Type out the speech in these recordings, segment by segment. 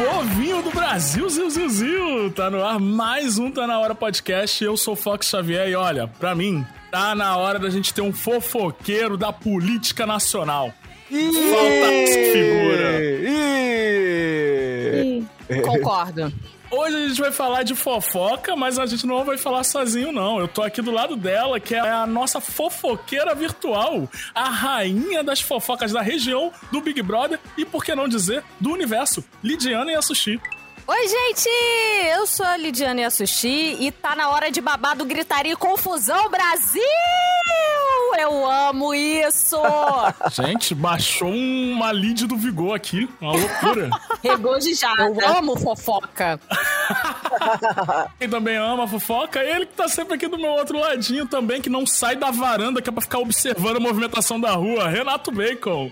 Povinho do Brasil, Zil, Zil, Zil. Tá no ar mais um Tá Na Hora Podcast. Eu sou Fox Xavier e olha, pra mim, tá na hora da gente ter um fofoqueiro da política nacional. Ih, Falta essa figura. Concordo. Hoje a gente vai falar de fofoca, mas a gente não vai falar sozinho, não. Eu tô aqui do lado dela, que é a nossa fofoqueira virtual, a rainha das fofocas da região, do Big Brother e, por que não dizer, do universo, Lidiana e a Sushi. Oi, gente! Eu sou a Lidiane Assushi e tá na hora de babado, gritaria e confusão, Brasil! Eu amo isso! Gente, baixou uma lead do Vigor aqui, uma loucura. Regozijada. Eu amo fofoca. Quem também ama fofoca, ele que tá sempre aqui do meu outro ladinho também, que não sai da varanda, que é pra ficar observando a movimentação da rua, Renato Bacon.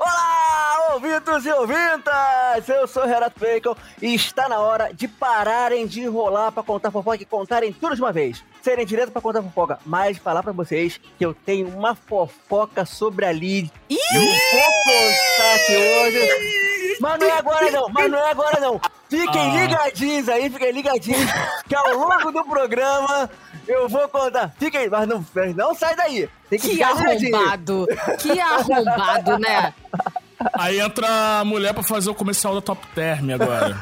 Olá, ouvintos e ouvintas! Eu sou o Renato Bacon e está na hora de pararem de enrolar pra contar fofoca e contarem tudo de uma vez. Serem direto pra contar fofoca, mas falar pra vocês que eu tenho uma fofoca sobre a Lid. Eu vou contar aqui hoje. Mas não é agora não, mas não é agora não. Fiquem Ah. ligadinhos aí, fiquem ligadinhos, que ao longo do programa eu vou contar. Fiquem, mas não, não sai daí. Tem que, Que arrombado. Que arrombado, né? Aí entra a mulher pra fazer o comercial da Top Term agora.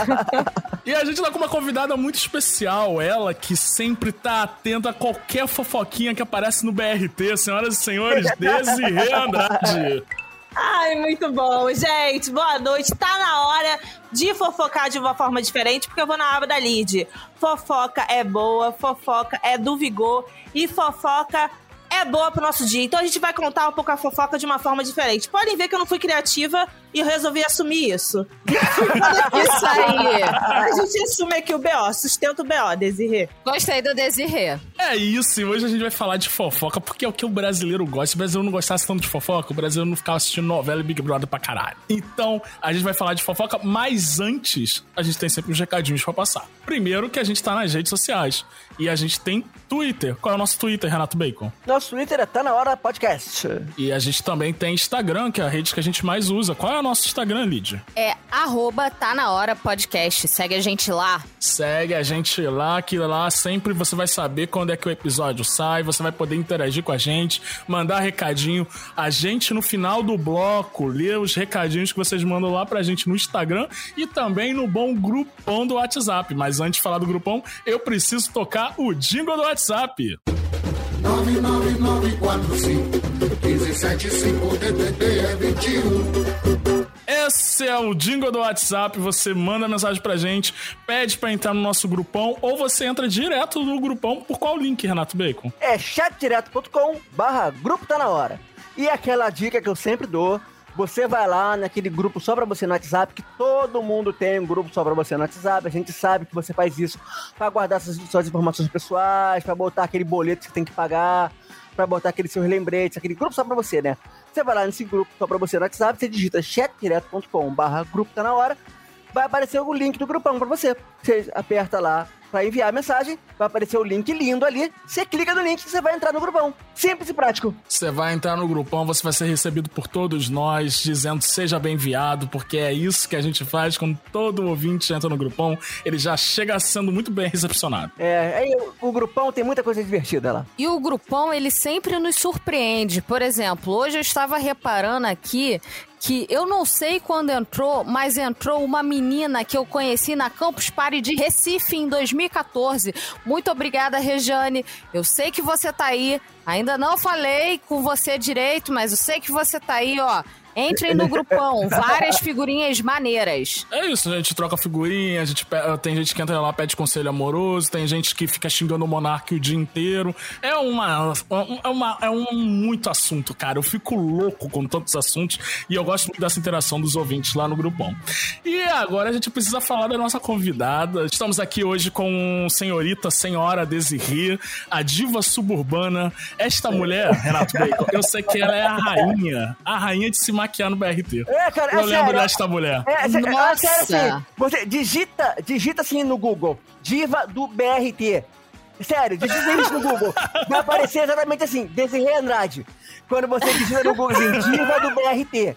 e a gente tá com uma convidada muito especial, ela que sempre tá atenta a qualquer fofoquinha que aparece no BRT, senhoras e senhores, Desirê Andrade. Ai, muito bom. Gente, boa noite. Tá na hora de fofocar de uma forma diferente, porque eu vou na aba da Lid. Fofoca é boa, fofoca é do vigor e fofoca é boa pro nosso dia. Então a gente vai contar um pouco a fofoca de uma forma diferente. Podem ver que eu não fui criativa e eu resolvi assumir isso. Isso aí. A gente assume aqui o BO, sustenta o BO, Desirê. Gostei do Desirê. É isso, e hoje a gente vai falar de fofoca, porque é o que o brasileiro gosta. Se o brasileiro não gostasse tanto de fofoca, o brasileiro não ficava assistindo novela e Big Brother pra caralho. Então, a gente vai falar de fofoca, mas antes, a gente tem sempre uns recadinhos pra passar. Primeiro, que a gente tá nas redes sociais. E a gente tem Twitter. Qual é o nosso Twitter, Renato Bacon? Nosso Twitter é Tá Na Hora Podcast. E a gente também tem Instagram, que é a rede que a gente mais usa. Qual é o nosso Instagram, Lídia? É arroba tá na hora podcast. Segue a gente lá. Segue a gente lá, que lá sempre você vai saber quando é que o episódio sai, você vai poder interagir com a gente, mandar recadinho. A gente, no final do bloco, lê os recadinhos que vocês mandam lá pra gente no Instagram e também no bom grupão do WhatsApp. Mas antes de falar do grupão, eu preciso tocar o jingle do WhatsApp. 99945-1575 DDD é 21. Esse é o jingle do WhatsApp. Você manda mensagem pra gente, pede pra entrar no nosso grupão ou você entra direto no grupão. Por qual link, Renato Bacon? É chatdireto.com barra Grupo Tá Na Hora. E aquela dica que eu sempre dou, você vai lá naquele grupo só pra você no WhatsApp, que todo mundo tem um grupo só pra você no WhatsApp, a gente sabe que você faz isso pra guardar suas, suas informações pessoais, pra botar aquele boleto que você tem que pagar, pra botar aqueles seus lembretes, aquele grupo só pra você, né? Você vai lá nesse grupo só pra você no WhatsApp, você digita chatdireto.com barra Grupo Tá Na Hora, vai aparecer o link do grupão pra você. Você aperta lá pra enviar a mensagem, vai aparecer o link lindo ali, você clica no link e você vai entrar no grupão. Simples e prático. Você vai entrar no grupão, você vai ser recebido por todos nós, dizendo seja bem-vindo, porque é isso que a gente faz quando todo ouvinte entra no grupão, ele já chega sendo muito bem recepcionado. É, aí o, o grupão tem muita coisa divertida lá. E o grupão, ele sempre nos surpreende. Por exemplo, hoje eu estava reparando aqui que eu não sei quando entrou, mas entrou uma menina que eu conheci na Campus Party de Recife em 2014. Muito obrigada, Rejane. Eu sei que você tá aí. Ainda não falei com você direito, mas eu sei que você tá aí, ó. Entrem no grupão, várias figurinhas maneiras. É isso, a gente troca figurinha, a gente tem gente que entra lá pede conselho amoroso, tem gente que fica xingando o Monark o dia inteiro. É uma, é uma é um muito assunto, cara. Eu fico louco com tantos assuntos e eu gosto muito dessa interação dos ouvintes lá no grupão. E agora a gente precisa falar da nossa convidada. Estamos aqui hoje com senhorita, senhora Desirê, a diva suburbana. Esta mulher, Renato Bacon, eu sei que ela é a rainha, a rainha de se maquiar no BRT. É, cara, Eu é lembro sério. desta mulher. É, sé- é, Nossa. sério assim, você digita, digita assim no Google, diva do BRT. Sério, digita isso no Google. Vai aparecer exatamente assim, Desirê Andrade. Quando você digita no Google assim, diva do BRT.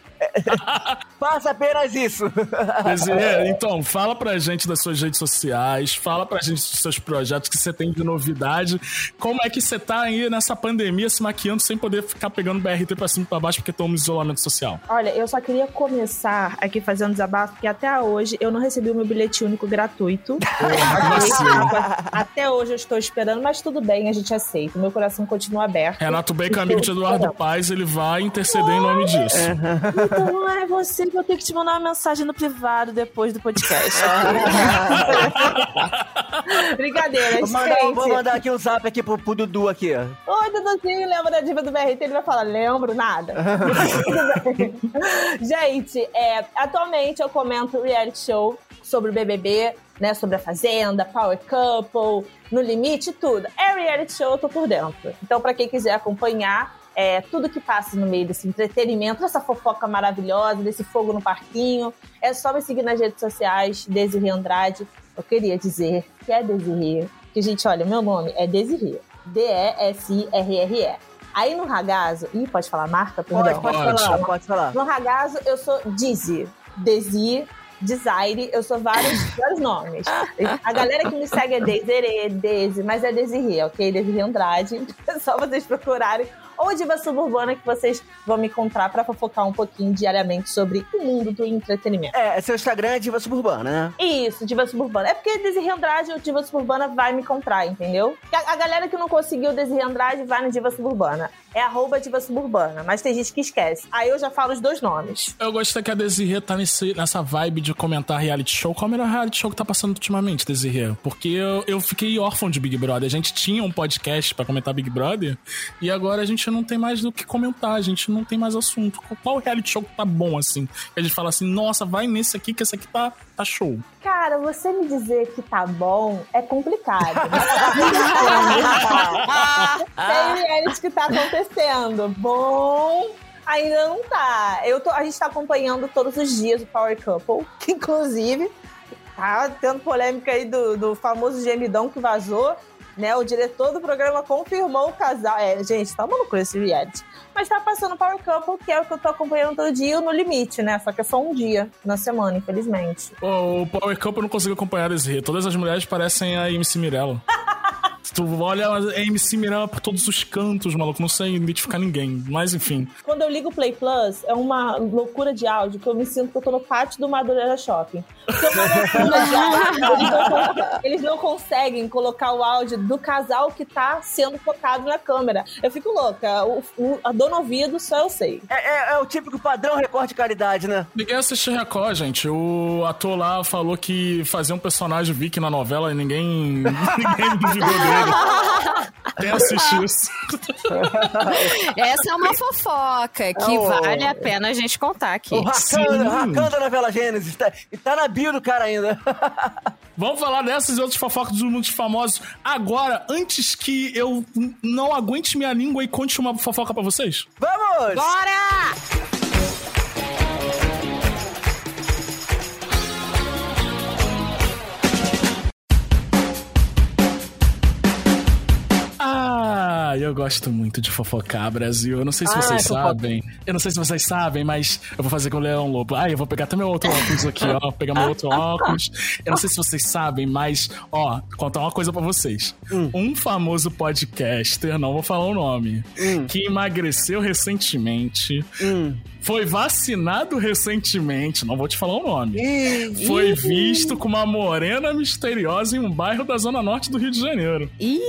Faça apenas isso. Desirê, então, fala pra gente das suas redes sociais, fala pra gente dos seus projetos que você tem de novidade. Como é que você tá aí nessa pandemia se maquiando sem poder ficar pegando BRT pra cima e pra baixo porque estamos em isolamento social? Olha, eu só queria começar aqui fazendo desabafo, porque até hoje eu não recebi o meu bilhete único gratuito. até hoje eu estou esperando, mas tudo bem, a gente aceita. Meu coração continua aberto. Renato Bacon, amigo de Eduardo Paz, ele vai interceder em nome disso. Então é você que eu tenho que te mandar uma mensagem no privado depois do podcast. Brincadeira, Vou mandar, gente. vou mandar aqui um zap aqui pro, pro Dudu aqui. Oi, Duduzinho, lembra da diva do BRT? Ele vai falar, lembro nada. Tudo bem. Gente, é, atualmente eu comento reality show sobre o BBB, né, sobre a Fazenda, Power Couple, No Limite, tudo. É reality show, eu tô por dentro. Então, pra quem quiser acompanhar, é, tudo que passa no meio desse entretenimento, essa fofoca maravilhosa, desse fogo no parquinho, é só me seguir nas redes sociais, Desirê Andrade. Eu queria dizer que é Desirê, que, gente, olha, meu nome é Desirê. D-E-S-I-R-R-E. Aí no Ragazo, ih, pode falar marca? Pode, Perdão. pode Pode. falar, pode falar. No Ragazo, eu sou Dizzy. Desi, Desire, eu sou vários, vários nomes. A galera que me segue é Desirê, Desi, mas é Desirê, ok? Desirê Andrade. É só vocês procurarem. Ou Diva Suburbana, que vocês vão me encontrar pra fofocar um pouquinho diariamente sobre o mundo do entretenimento. É, seu Instagram é Diva Suburbana, né? Isso, Diva Suburbana. É porque Desirê Andrade, o Diva Suburbana vai me encontrar, entendeu? A, a galera que não conseguiu Desirê Andrade vai no Diva Suburbana. É arroba Diva Suburbana, mas tem gente que esquece. Aí eu já falo os dois nomes. Eu gosto que a Desirê tá nesse, nessa vibe de comentar reality show. Qual é o melhor reality show que tá passando ultimamente, Desirê? Porque eu, eu fiquei órfão de Big Brother. A gente tinha um podcast pra comentar Big Brother e agora a gente não tem mais do que comentar, a gente não tem mais assunto. Qual reality show que tá bom, assim? Que a gente fala assim, nossa, vai nesse aqui que esse aqui tá, tá show. Cara, você me dizer que tá bom é complicado. Tem reality que tá acontecendo. Bom, ainda não tá. Eu tô, a gente tá acompanhando todos os dias o Power Couple, que inclusive tá tendo polêmica aí do, do famoso gemidão que vazou. Né, o diretor do programa confirmou o casal. É, gente, tá maluco esse reality. Mas tá passando Power Couple, que é o que eu tô acompanhando todo dia, no limite, né? Só que é só um dia na semana, infelizmente. O Power Cup eu não consigo acompanhar a Desirê. Todas as mulheres parecem a MC Mirella. Tu olha a MC Mirella por todos os cantos, maluco, não sei identificar ninguém. Mas enfim. Quando eu ligo o Play Plus, é uma loucura de áudio que eu me sinto que eu tô no pátio do Madureira Shopping. É. Eles não, conseguem colocar o áudio do casal que tá sendo focado na câmera. Eu fico louca. O, o, a dona ouvido só eu sei. É, é- é o típico padrão recorte de caridade, né? Ninguém assiste Record, gente. O ator lá falou que fazia um personagem Vicky na novela e ninguém, ninguém duvidou dele. Quem assiste isso? Essa é uma fofoca que Oh. vale a pena a gente contar aqui. O. Rakan, da novela Gênesis. Tá, e tá na bio do cara ainda. Vamos falar dessas e outras fofocas dos muitos famosos agora, antes que eu não aguente minha língua e conte uma fofoca pra vocês. Vamos! Bora! Eu gosto muito de fofocar, Brasil. Eu não sei se Ah, vocês é fofoca. sabem. Eu não sei se vocês sabem, mas eu vou fazer com o Leão Lobo. Ah, eu vou pegar até meu outro óculos aqui, ó. Vou pegar meu outro óculos. Eu não sei se vocês sabem, mas, ó, contar uma coisa pra vocês. Um famoso podcaster, não vou falar o nome, que emagreceu recentemente, foi vacinado recentemente, não vou te falar o nome. Ih, Foi visto com uma morena misteriosa em um bairro da zona norte do Rio de Janeiro. Ih!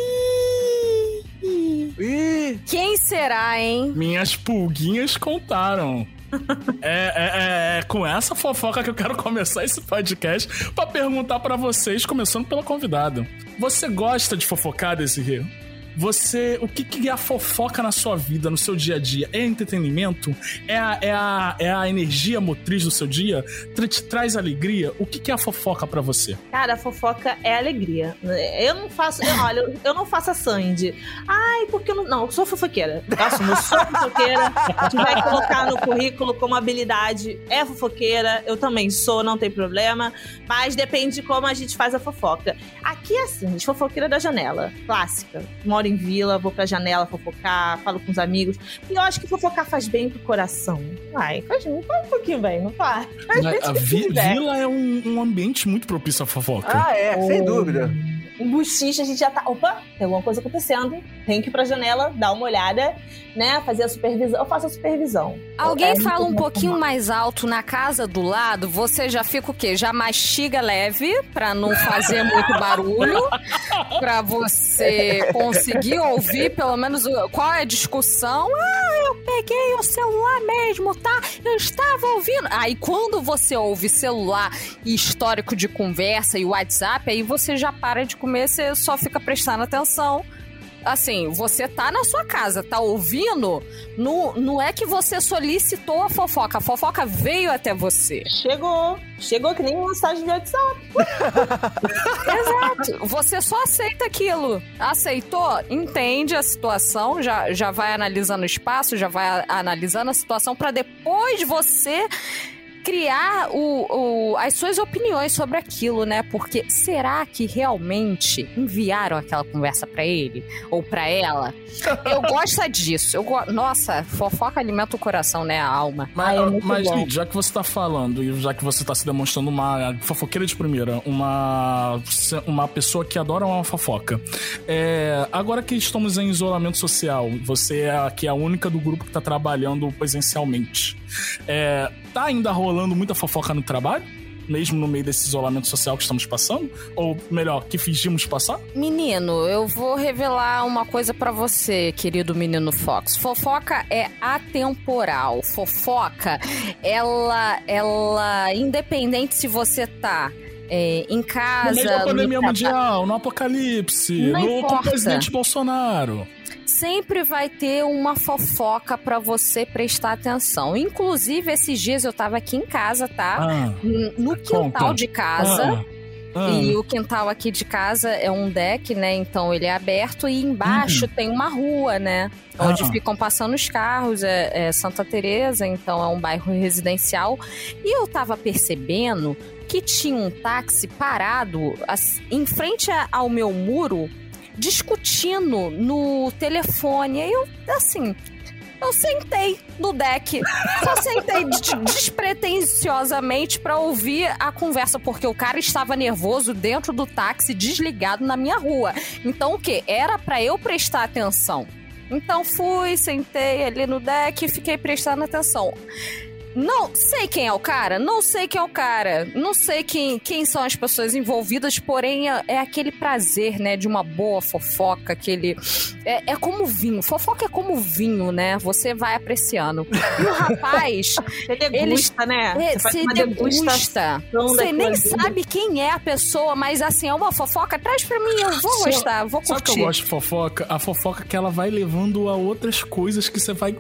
Ih. Quem será, hein? Minhas pulguinhas contaram. É, é- é- é com essa fofoca que eu quero começar esse podcast pra perguntar pra vocês, começando pela convidada. Você gosta de fofocar desse rio? Você. O que, que é a fofoca na sua vida, no seu dia a dia? É entretenimento? É a, é a, é a energia motriz do seu dia? Tra- Te traz alegria? O que, que é a fofoca pra você? Cara, a fofoca é alegria. Eu não faço. eu- olha, eu- não faço a Sandy. Ai, porque eu não. Não, eu sou fofoqueira. Eu eu sou fofoqueira. Se vai colocar no currículo como habilidade, é fofoqueira. Eu também sou, não tem problema. Mas depende de como a gente faz a fofoca. Aqui é assim, gente, fofoqueira da janela. Clássica. Moro em vila, vou pra janela fofocar, falo com os amigos. E eu acho que fofocar faz bem pro coração. Ai, faz, faz um pouquinho bem, não faz? Faz bem A se vi- vila é um, um ambiente muito propício à fofoca. Ah, é, sem dúvida. um buchiche, a gente já tá. Opa, tem alguma coisa acontecendo. Tem que ir pra janela, dar uma olhada, né? Fazer a supervisão. Eu faço a supervisão. Alguém É fala um pouquinho mais alto na casa do lado, você já fica o quê? Já mastiga leve pra não fazer muito barulho, pra você conseguir ouvir pelo menos qual é a discussão. Ah, eu peguei o celular mesmo, tá? Eu estava ouvindo. Aí quando você ouve celular e histórico de conversa e WhatsApp, aí você já para de comer, você só fica prestando atenção. Assim, você tá na sua casa, tá ouvindo, não, não é que você solicitou a fofoca, a fofoca veio até você. Chegou. Chegou que nem mensagem de WhatsApp. Exato. Você só aceita aquilo. Aceitou, entende a situação, já, já vai analisando o espaço, já vai analisando a situação pra depois você criar o, o- as suas opiniões sobre aquilo, né? Porque será que realmente enviaram aquela conversa pra ele ou pra ela? Eu gosto disso. Eu go... Nossa, fofoca alimenta o coração, né? A alma. Mas, Ai, é muito mas bom. Lid, já que você tá falando e já que você tá se demonstrando uma fofoqueira de primeira, uma, uma pessoa que adora uma fofoca, é, agora que estamos em isolamento social, você é aqui a única do grupo que tá trabalhando presencialmente. É, tá ainda rolando muita fofoca no trabalho? Mesmo no meio desse isolamento social que estamos passando? Ou melhor, que fingimos passar? Menino, eu vou revelar uma coisa pra você, querido menino Fox. Fofoca é atemporal. Fofoca, ela, ela, independente se você tá é, em No casa, meio da no pandemia traba- mundial, no apocalipse, Não no, com o presidente Bolsonaro. Sempre vai ter uma fofoca pra você prestar atenção. Inclusive, esses dias eu tava aqui em casa, tá? Ah, No quintal Conta. de casa. ah, ah. E o quintal aqui de casa é um deck, né? Então ele é aberto e embaixo tem uma rua, né? Onde Uhum. Ah. ficam passando os carros, é, é Santa Teresa, então é um bairro residencial. E eu tava percebendo que tinha um táxi parado as- em frente ao meu muro, discutindo no telefone. Aí eu, assim, eu sentei no deck. Só sentei des- despretensiosamente pra ouvir a conversa, porque o cara estava nervoso dentro do táxi, desligado na minha rua. Então o quê? Era pra eu prestar atenção. Então fui, sentei ali no deck e fiquei prestando atenção. Não sei quem é o cara, não sei quem é o cara, não sei quem, quem são as pessoas envolvidas, porém é, é aquele prazer, né, de uma boa fofoca, aquele. É, é como vinho, fofoca é como vinho, né? Você vai apreciando. E o rapaz, Você degusta, né? é, Você faz você degusta. Você nem sabe quem é a pessoa, mas assim, é uma fofoca, traz pra mim, eu vou Só- gostar, vou Sabe o que eu curtir. gosto de fofoca? A fofoca que ela vai levando a outras coisas que você vai.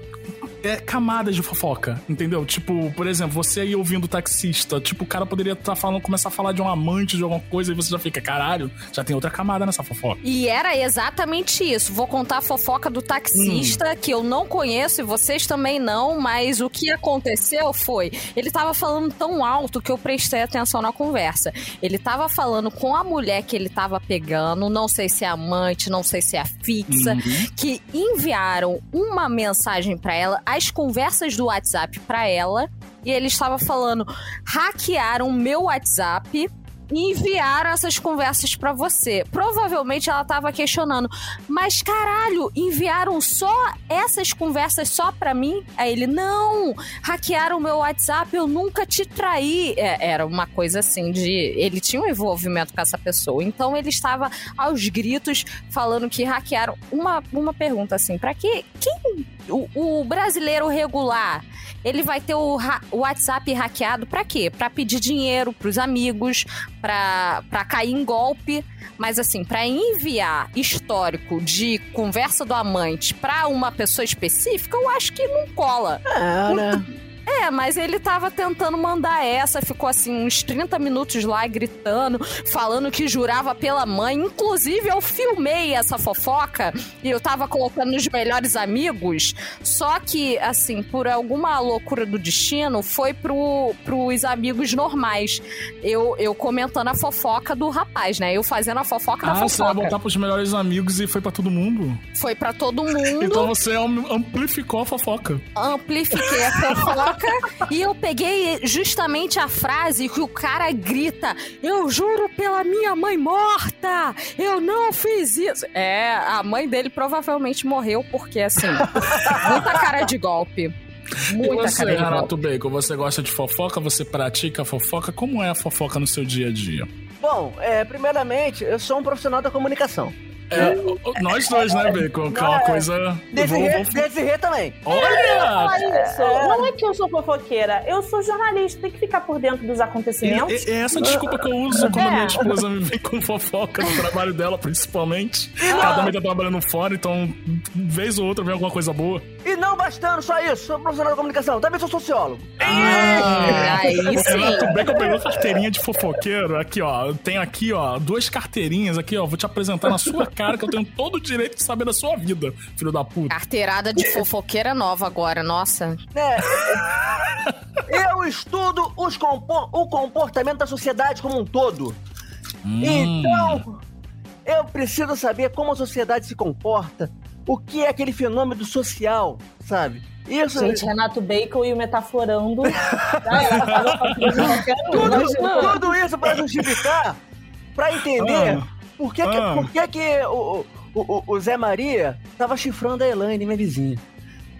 É camadas de fofoca, entendeu? Tipo, por exemplo, você aí ouvindo o taxista, tipo, o cara poderia estar falando, começar a falar de um amante de alguma coisa e você já fica, caralho, já tem outra camada nessa fofoca. E era exatamente isso. Vou contar a fofoca do taxista, que eu não conheço e vocês também não, mas o que aconteceu foi. Ele tava falando tão alto que eu prestei atenção na conversa. Ele tava falando com a mulher que ele tava pegando, não sei se é amante, não sei se é fixa, que enviaram uma mensagem pra ela, as conversas do WhatsApp pra ela, e ele estava falando: hackearam meu WhatsApp e enviaram essas conversas pra você. Provavelmente ela tava questionando, mas caralho, enviaram só essas conversas só pra mim? Aí ele, não, hackearam meu WhatsApp, eu nunca te traí. É, era uma coisa assim de. Ele tinha um envolvimento com essa pessoa. Então ele estava aos gritos falando que hackearam. Uma, uma pergunta assim, pra que. Quem o, o brasileiro regular, ele vai ter o, o WhatsApp hackeado pra quê? Pra pedir dinheiro pros amigos, pra, pra cair em golpe. Mas assim, pra enviar histórico de conversa do amante pra uma pessoa específica, eu acho que não cola. É, né? É, mas ele tava tentando mandar essa, ficou assim uns 30 minutos lá gritando, falando que jurava pela mãe. Inclusive, eu filmei essa fofoca e eu tava colocando nos melhores amigos. Só que, assim, por alguma loucura do destino, foi pro, pros amigos normais. Eu, eu comentando a fofoca do rapaz, né? Eu fazendo a fofoca da Ah, você vai fofoca. voltar pros melhores amigos e foi pra todo mundo? Foi pra todo mundo. Então você am- amplificou a fofoca. amplifiquei a fofoca e eu peguei justamente a frase que o cara grita: Eu juro pela minha mãe morta! Eu não fiz isso! É, a mãe dele provavelmente morreu porque, assim, muita cara de golpe. E Muita você, cara de Renato. Bacon, você gosta de fofoca? Você pratica fofoca? Como é a fofoca no seu dia a dia? Bom, é, primeiramente, eu sou um profissional da comunicação. É, nós dois, né, Bacon? Que é uma É. coisa. Desirê, também. Olha! Olha isso. Não é que eu sou fofoqueira, eu sou jornalista, tem que ficar por dentro dos acontecimentos. É é essa desculpa que eu uso quando a minha É. esposa me vem com fofoca no trabalho dela, principalmente. Ela também tá trabalhando fora, então, vez ou outra, vem alguma coisa boa. E não bastando só isso, sou profissional da comunicação, também sou sociólogo. Ah, aí O sim. Renato Bacon pegou carteirinha de fofoqueiro. Aqui, ó. Tenho aqui, ó, duas carteirinhas aqui, ó. Vou te apresentar na sua cara que eu tenho todo o direito de saber da sua vida, filho da puta. Carteirada de fofoqueira nova agora, nossa. né? Eu estudo os compo- o comportamento da sociedade como um todo. Então, eu preciso saber como a sociedade se comporta, o que é aquele fenômeno social, sabe? Isso. Gente, Renato Bacon e o Metaforando. Um, tudo, tudo isso pra justificar, pra entender Ah. Por que, que, Ah. por que, que o, o, o- o Zé Maria tava chifrando a Elaine, minha vizinha.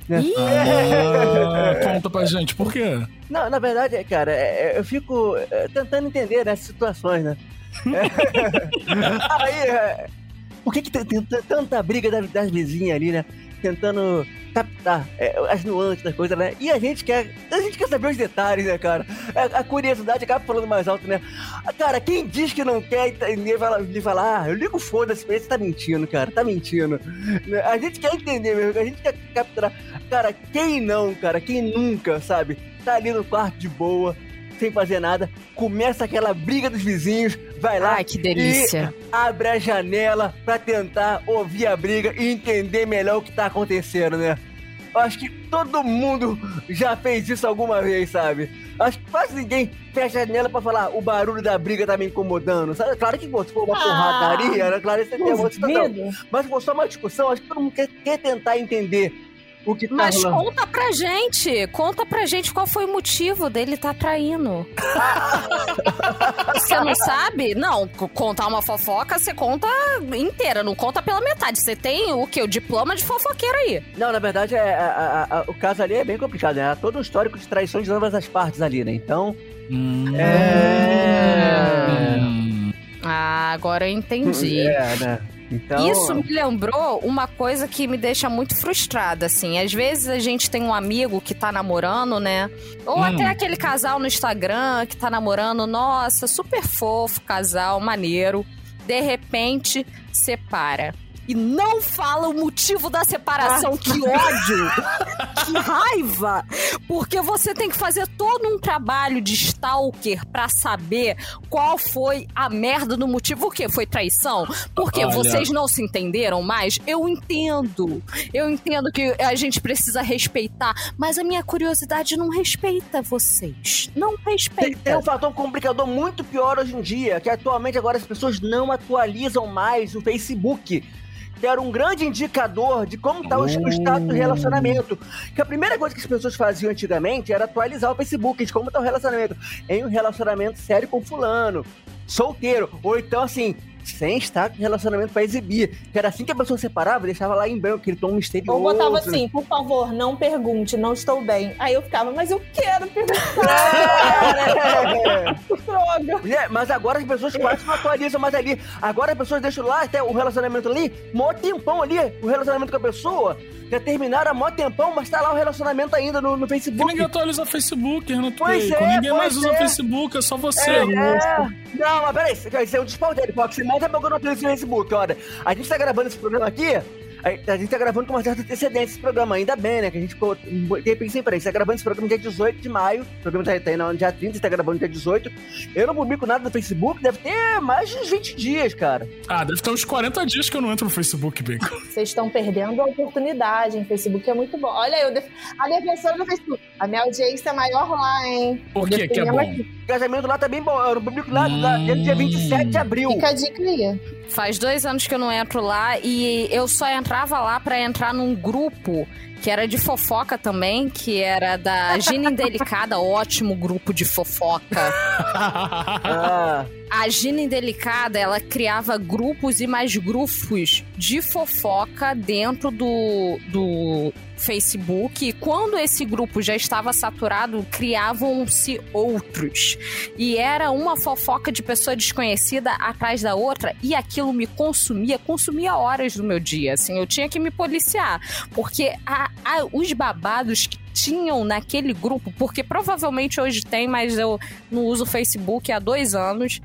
né? Ah, conta pra gente, por quê? Não, na verdade, cara, é, é, eu fico é, tentando entender nessas situações, né? Aí, por que, que tem, tanta briga das, das vizinhas ali, né? Tentando captar é, as nuances das coisas, né? E a gente quer. A gente quer saber os detalhes, né, cara? A, a curiosidade acaba falando mais alto, né? Cara, quem diz que não quer entender, vai lá e fala, ah, eu ligo foda-se pra ele, tá mentindo, cara, tá mentindo. Né? A gente quer entender mesmo, a gente quer capturar. Cara, quem não, cara, quem nunca, sabe? Tá ali no quarto de boa, sem fazer nada, começa aquela briga dos vizinhos, vai lá Ai, que delícia. e abre a janela pra tentar ouvir a briga e entender melhor o que tá acontecendo, né? Acho que todo mundo já fez isso alguma vez, sabe? Acho que quase ninguém fecha a janela pra falar o barulho da briga tá me incomodando, sabe? Claro que se for uma Ah, porradaria, né? Claro que você tem uma situação. Mas se for só uma discussão, acho que todo mundo quer, quer tentar entender o que tá Mas rolando. conta pra gente, conta pra gente qual foi o motivo dele tá traindo. você não sabe? Não, contar uma fofoca, você conta inteira, não conta pela metade. Você tem o quê? O diploma de fofoqueiro aí. Não, na verdade, é, a- a- a- o caso ali é bem complicado, né? Há todo um histórico de traições de ambas as partes ali, né? Então. Hum. É. Hum. Ah, agora eu entendi. É, né? Então. Isso me lembrou uma coisa que me deixa muito frustrada, assim. Às vezes a gente tem um amigo que tá namorando, né? Ou Hum. até aquele casal no Instagram que tá namorando, nossa, super fofo, casal, maneiro. De repente, separa. E não fala o motivo da separação. Que ódio! que raiva! Porque você tem que fazer todo um trabalho de stalker pra saber qual foi a merda do motivo. O quê? Foi traição? Porque Olha. vocês não se entenderam mais? Eu entendo. Eu entendo que a gente precisa respeitar, mas a minha curiosidade não respeita vocês. Não Tem, respeita. tem um fator complicador muito pior hoje em dia, que atualmente agora as pessoas não atualizam mais o Facebook. Era um grande indicador de como está o, o estado do relacionamento. Que a primeira coisa que as pessoas faziam antigamente era atualizar o Facebook de como está o relacionamento. Em um relacionamento sério com fulano, solteiro. Ou então, assim, sem estar com relacionamento pra exibir. Que era assim que a pessoa separava, deixava lá em branco, aquele tom misterioso. Ou botava assim, por favor, não pergunte, não estou bem. Aí eu ficava, mas eu quero perguntar. É. Droga. Mulher, mas agora as pessoas quase não atualizam mais ali. Agora as pessoas deixam lá até o relacionamento ali, mó tempão ali, o relacionamento com a pessoa. Já terminaram há mó tempão, mas tá lá o relacionamento ainda no, no Que Facebook. ninguém atualiza o Facebook, Renato Pois é, Ninguém mais usa o é. Facebook, é só você. É, é. Não, mas peraí, isso é um desfalque dele, porque se mais é o Facebook, olha. A gente tá gravando esse programa aqui, a, a gente tá gravando com uma certa antecedência esse programa, ainda bem, né? Que a gente ficou. De repente, sempre, a gente tá gravando esse programa dia 18 de maio. O programa tá, tá aí no dia 30, a gente tá gravando dia 18. Eu não publico nada no Facebook, deve ter mais de uns 20 dias, cara. Ah, deve ter uns 40 dias que eu não entro no Facebook, Bacon. Vocês estão perdendo a oportunidade, hein? Facebook é muito bom. Olha, eu def... a minha pessoa no Facebook. A minha audiência é maior lá, hein? Por que que é bom? aqui. O casamento lá tá bem bom. Eu não publico nada, tá? Desde dia 27 de abril. Fica a dica aí. Faz dois anos que eu não entro lá e eu só entrava lá pra entrar num grupo que era de fofoca também, que era da Gina Indelicada, ótimo grupo de fofoca. Ah, A Gina Indelicada, ela criava grupos e mais grupos de fofoca dentro do, do Facebook. E quando esse grupo já estava saturado, criavam-se outros. E era uma fofoca de pessoa desconhecida atrás da outra. E aquilo me consumia, consumia horas do meu dia. Assim, eu tinha que me policiar. Porque a- a- os babados que tinham naquele grupo, porque provavelmente hoje tem, mas eu não uso o Facebook há dois anos.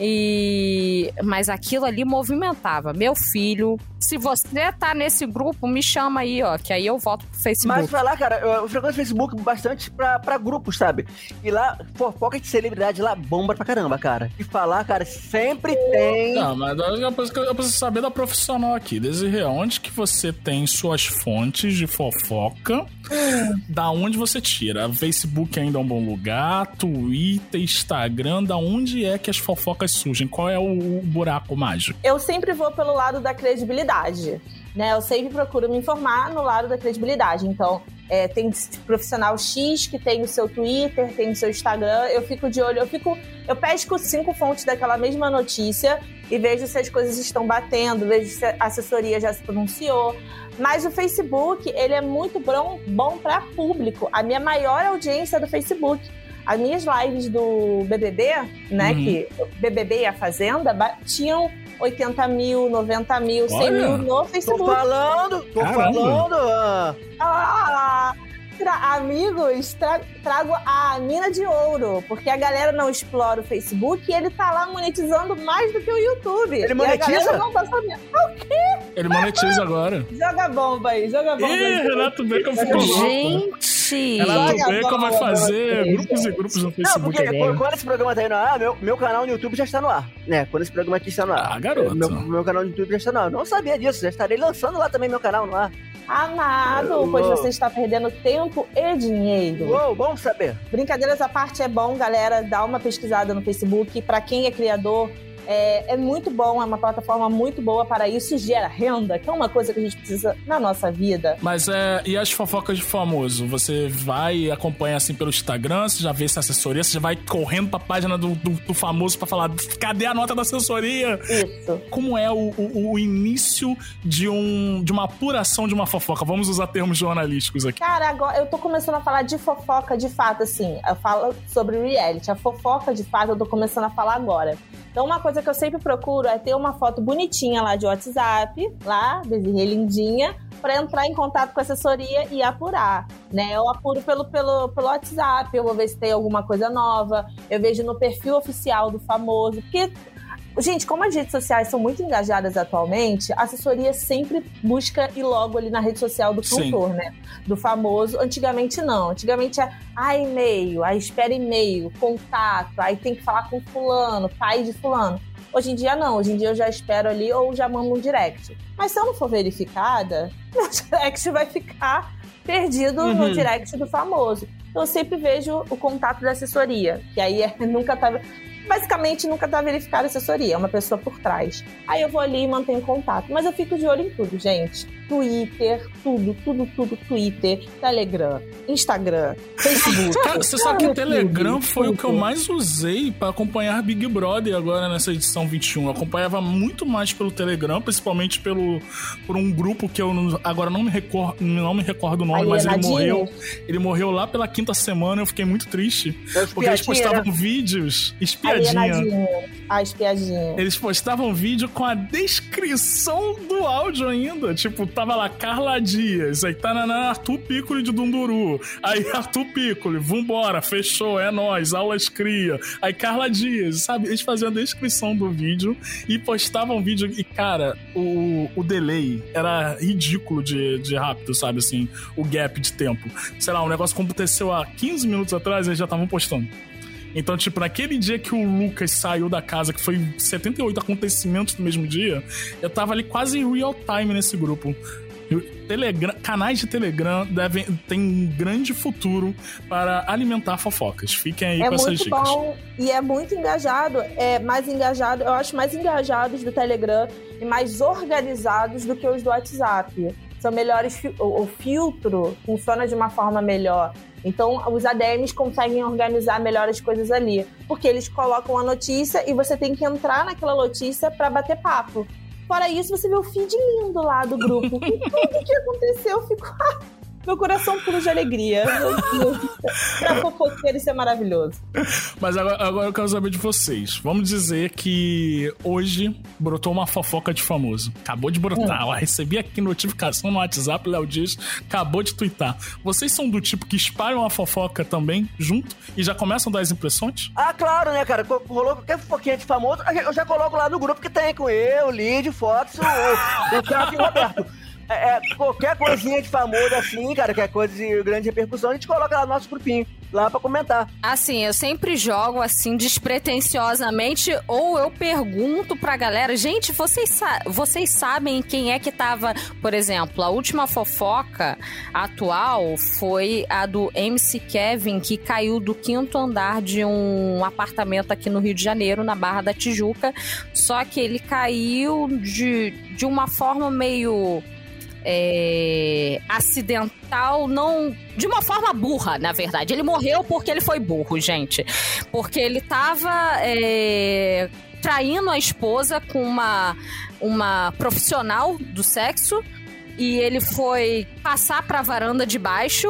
E mas aquilo ali movimentava. Meu filho, se você tá nesse grupo, me chama aí, ó, que aí eu volto pro Facebook. mas falar, cara, eu, eu frequento o Facebook bastante pra, pra grupos, sabe? E lá, fofoca de celebridade lá bomba pra caramba, cara. E falar, cara, sempre tem. Não, mas eu preciso, eu preciso saber da profissional aqui. Desirê, onde que você tem suas fontes de fofoca? Da onde você tira? Facebook ainda é um bom lugar? Twitter, Instagram? Da onde é que as fofocas surgem? Qual é o, buraco mágico? Eu sempre vou pelo lado da credibilidade. Né? Eu sempre procuro me informar no lado da credibilidade. Então, é, tem profissional X que tem o seu Twitter, tem o seu Instagram. Eu fico de olho, eu fico. Eu pesco cinco fontes daquela mesma notícia e vejo se as coisas estão batendo, vejo se a assessoria já se pronunciou. Mas o Facebook, ele é muito bom, bom para público. A minha maior audiência é do Facebook. As minhas lives do BBB, né, Uhum. que BBB e a Fazenda, tinham 80 mil, 90 mil, 100 Olha. mil no Tô Facebook. falando, tô Caramba. falando. ah. Ah, tra- amigos, tra- trago a mina de ouro, porque a galera não explora o Facebook e ele tá lá monetizando mais do que o YouTube. Ele monetiza? não tá sabendo. Ele monetiza agora. Joga bomba aí, joga bomba Ih, aí. Renato Bacon ficou louco. Gente! Joga Bacon vai bola, fazer você. grupos e grupos no Não, Facebook porque agora. quando esse programa tá indo no ar, meu, meu canal no YouTube já está no ar. Né? Quando esse programa aqui está no ar. Ah, garoto. Meu, meu canal no YouTube já está no ar. Eu não sabia disso, já estarei lançando lá também meu canal no ar. Amado, pois Uou. você está perdendo tempo e dinheiro. Uou, bom saber. Brincadeiras à parte, é bom, galera, dar uma pesquisada no Facebook. Pra quem é criador, é, é muito bom, é uma plataforma muito boa para isso. Gera renda, que é uma coisa que a gente precisa na nossa vida. Mas é. E as fofocas de famoso? Você vai e acompanha assim pelo Instagram, você já vê essa assessoria, você já vai correndo pra página do, do, do famoso pra falar: cadê a nota da assessoria? Isso. Como é o, o, o início de, um, de uma apuração de uma fofoca? Vamos usar termos jornalísticos aqui. Cara, agora eu tô começando a falar de fofoca de fato, assim. Eu falo sobre reality. A fofoca de fato eu tô começando a falar agora. Então, uma coisa que eu sempre procuro é ter uma foto bonitinha lá de WhatsApp, lá, Desirê lindinha, pra entrar em contato com a assessoria e apurar, né? Eu apuro pelo, pelo, pelo WhatsApp, eu vou ver se tem alguma coisa nova, eu vejo no perfil oficial do famoso, porque Gente, como as redes sociais são muito engajadas atualmente, a assessoria sempre busca ir logo ali na rede social do cantor, né? Do famoso. Antigamente não. Antigamente é, ah, e-mail, aí espera e-mail, contato, aí tem que falar com fulano, pai de fulano. Hoje em dia não, hoje em dia eu já espero ali ou já mando um direct. Mas se eu não for verificada, meu direct vai ficar perdido no Uhum. direct do famoso. Então eu sempre vejo o contato da assessoria, que aí é, nunca tá basicamente nunca tá verificada a assessoria, é uma pessoa por trás. Aí eu vou ali e mantenho contato. Mas eu fico de olho em tudo, gente. Twitter, tudo, tudo, tudo. Twitter, Telegram, Instagram, Facebook. Cara, você sabe que o YouTube, Telegram foi o que eu mais usei pra acompanhar Big Brother agora nessa edição 21. Eu acompanhava muito mais pelo Telegram, principalmente pelo por um grupo que eu não- agora não me recordo, não me recordo o nome, mas ele Alienadinhos? morreu. Ele morreu lá pela quinta semana, eu fiquei muito triste. Porque eles postavam vídeos, espiadinha. Alienadinho. A espiadinha. Eles postavam vídeo com a descrição do áudio ainda. Tipo, tava lá Carla Dias, aí tá na Arthur Piccoli de Dunduru. Aí Arthur Piccoli, vambora, fechou, é nóis, aulas cria. Aí Carla Dias, sabe? Eles faziam a descrição do vídeo e postavam vídeo. E, cara, o, o delay era ridículo de, de rápido, sabe? Assim, o gap de tempo. Sei lá, um negócio que aconteceu há 15 minutos atrás, eles já estavam postando. Então, tipo, naquele dia que o Lucas saiu da casa, que foi 78 acontecimentos no mesmo dia, eu tava ali quase em real time nesse grupo. Telegram, canais de Telegram devem, têm um grande futuro para alimentar fofocas. Fiquem aí É com essas muito dicas. bom e é muito engajado. É mais engajado, eu acho mais engajados do Telegram e mais organizados do que os do WhatsApp. São melhores, o, o filtro funciona de uma forma melhor. Então, os ADMs conseguem organizar melhor as coisas ali. Porque eles colocam a notícia e você tem que entrar naquela notícia para bater papo. Fora isso, você vê o feed lindo lá do grupo. Tudo que aconteceu, eu fico. Meu coração pula de alegria. Meu Deus. Pra fofoqueiro, isso é maravilhoso. Mas agora, agora eu quero saber de vocês. Vamos dizer que hoje brotou uma fofoca de famoso. Acabou de brotar. Hum. Eu recebi aqui notificação no WhatsApp, Léo Dias acabou de twittar. Vocês são do tipo que espalham a fofoca também, junto, e já começam a dar as impressões? Ah, claro, né, cara? Rolou qualquer fofoquinha de famoso, eu já coloco lá no grupo que tem com eu, Lid, Fox, o, o Thiago e o Roberto. É, é, qualquer coisinha de famoso assim, cara, que é coisa de grande repercussão, a gente coloca lá no nosso grupinho, lá pra comentar. Assim, eu sempre jogo assim despretensiosamente ou eu pergunto pra galera, gente, vocês, sa- vocês sabem quem é que tava, por exemplo, a última fofoca atual foi a do MC Kevin que caiu do quinto andar de um apartamento aqui no Rio de Janeiro, na Barra da Tijuca, só que ele caiu de, de uma forma meio é, acidental, não. De uma forma burra, na verdade. Ele morreu porque ele foi burro, gente. Porque ele tava é, traindo a esposa com uma, uma profissional do sexo. E ele foi passar pra varanda de baixo.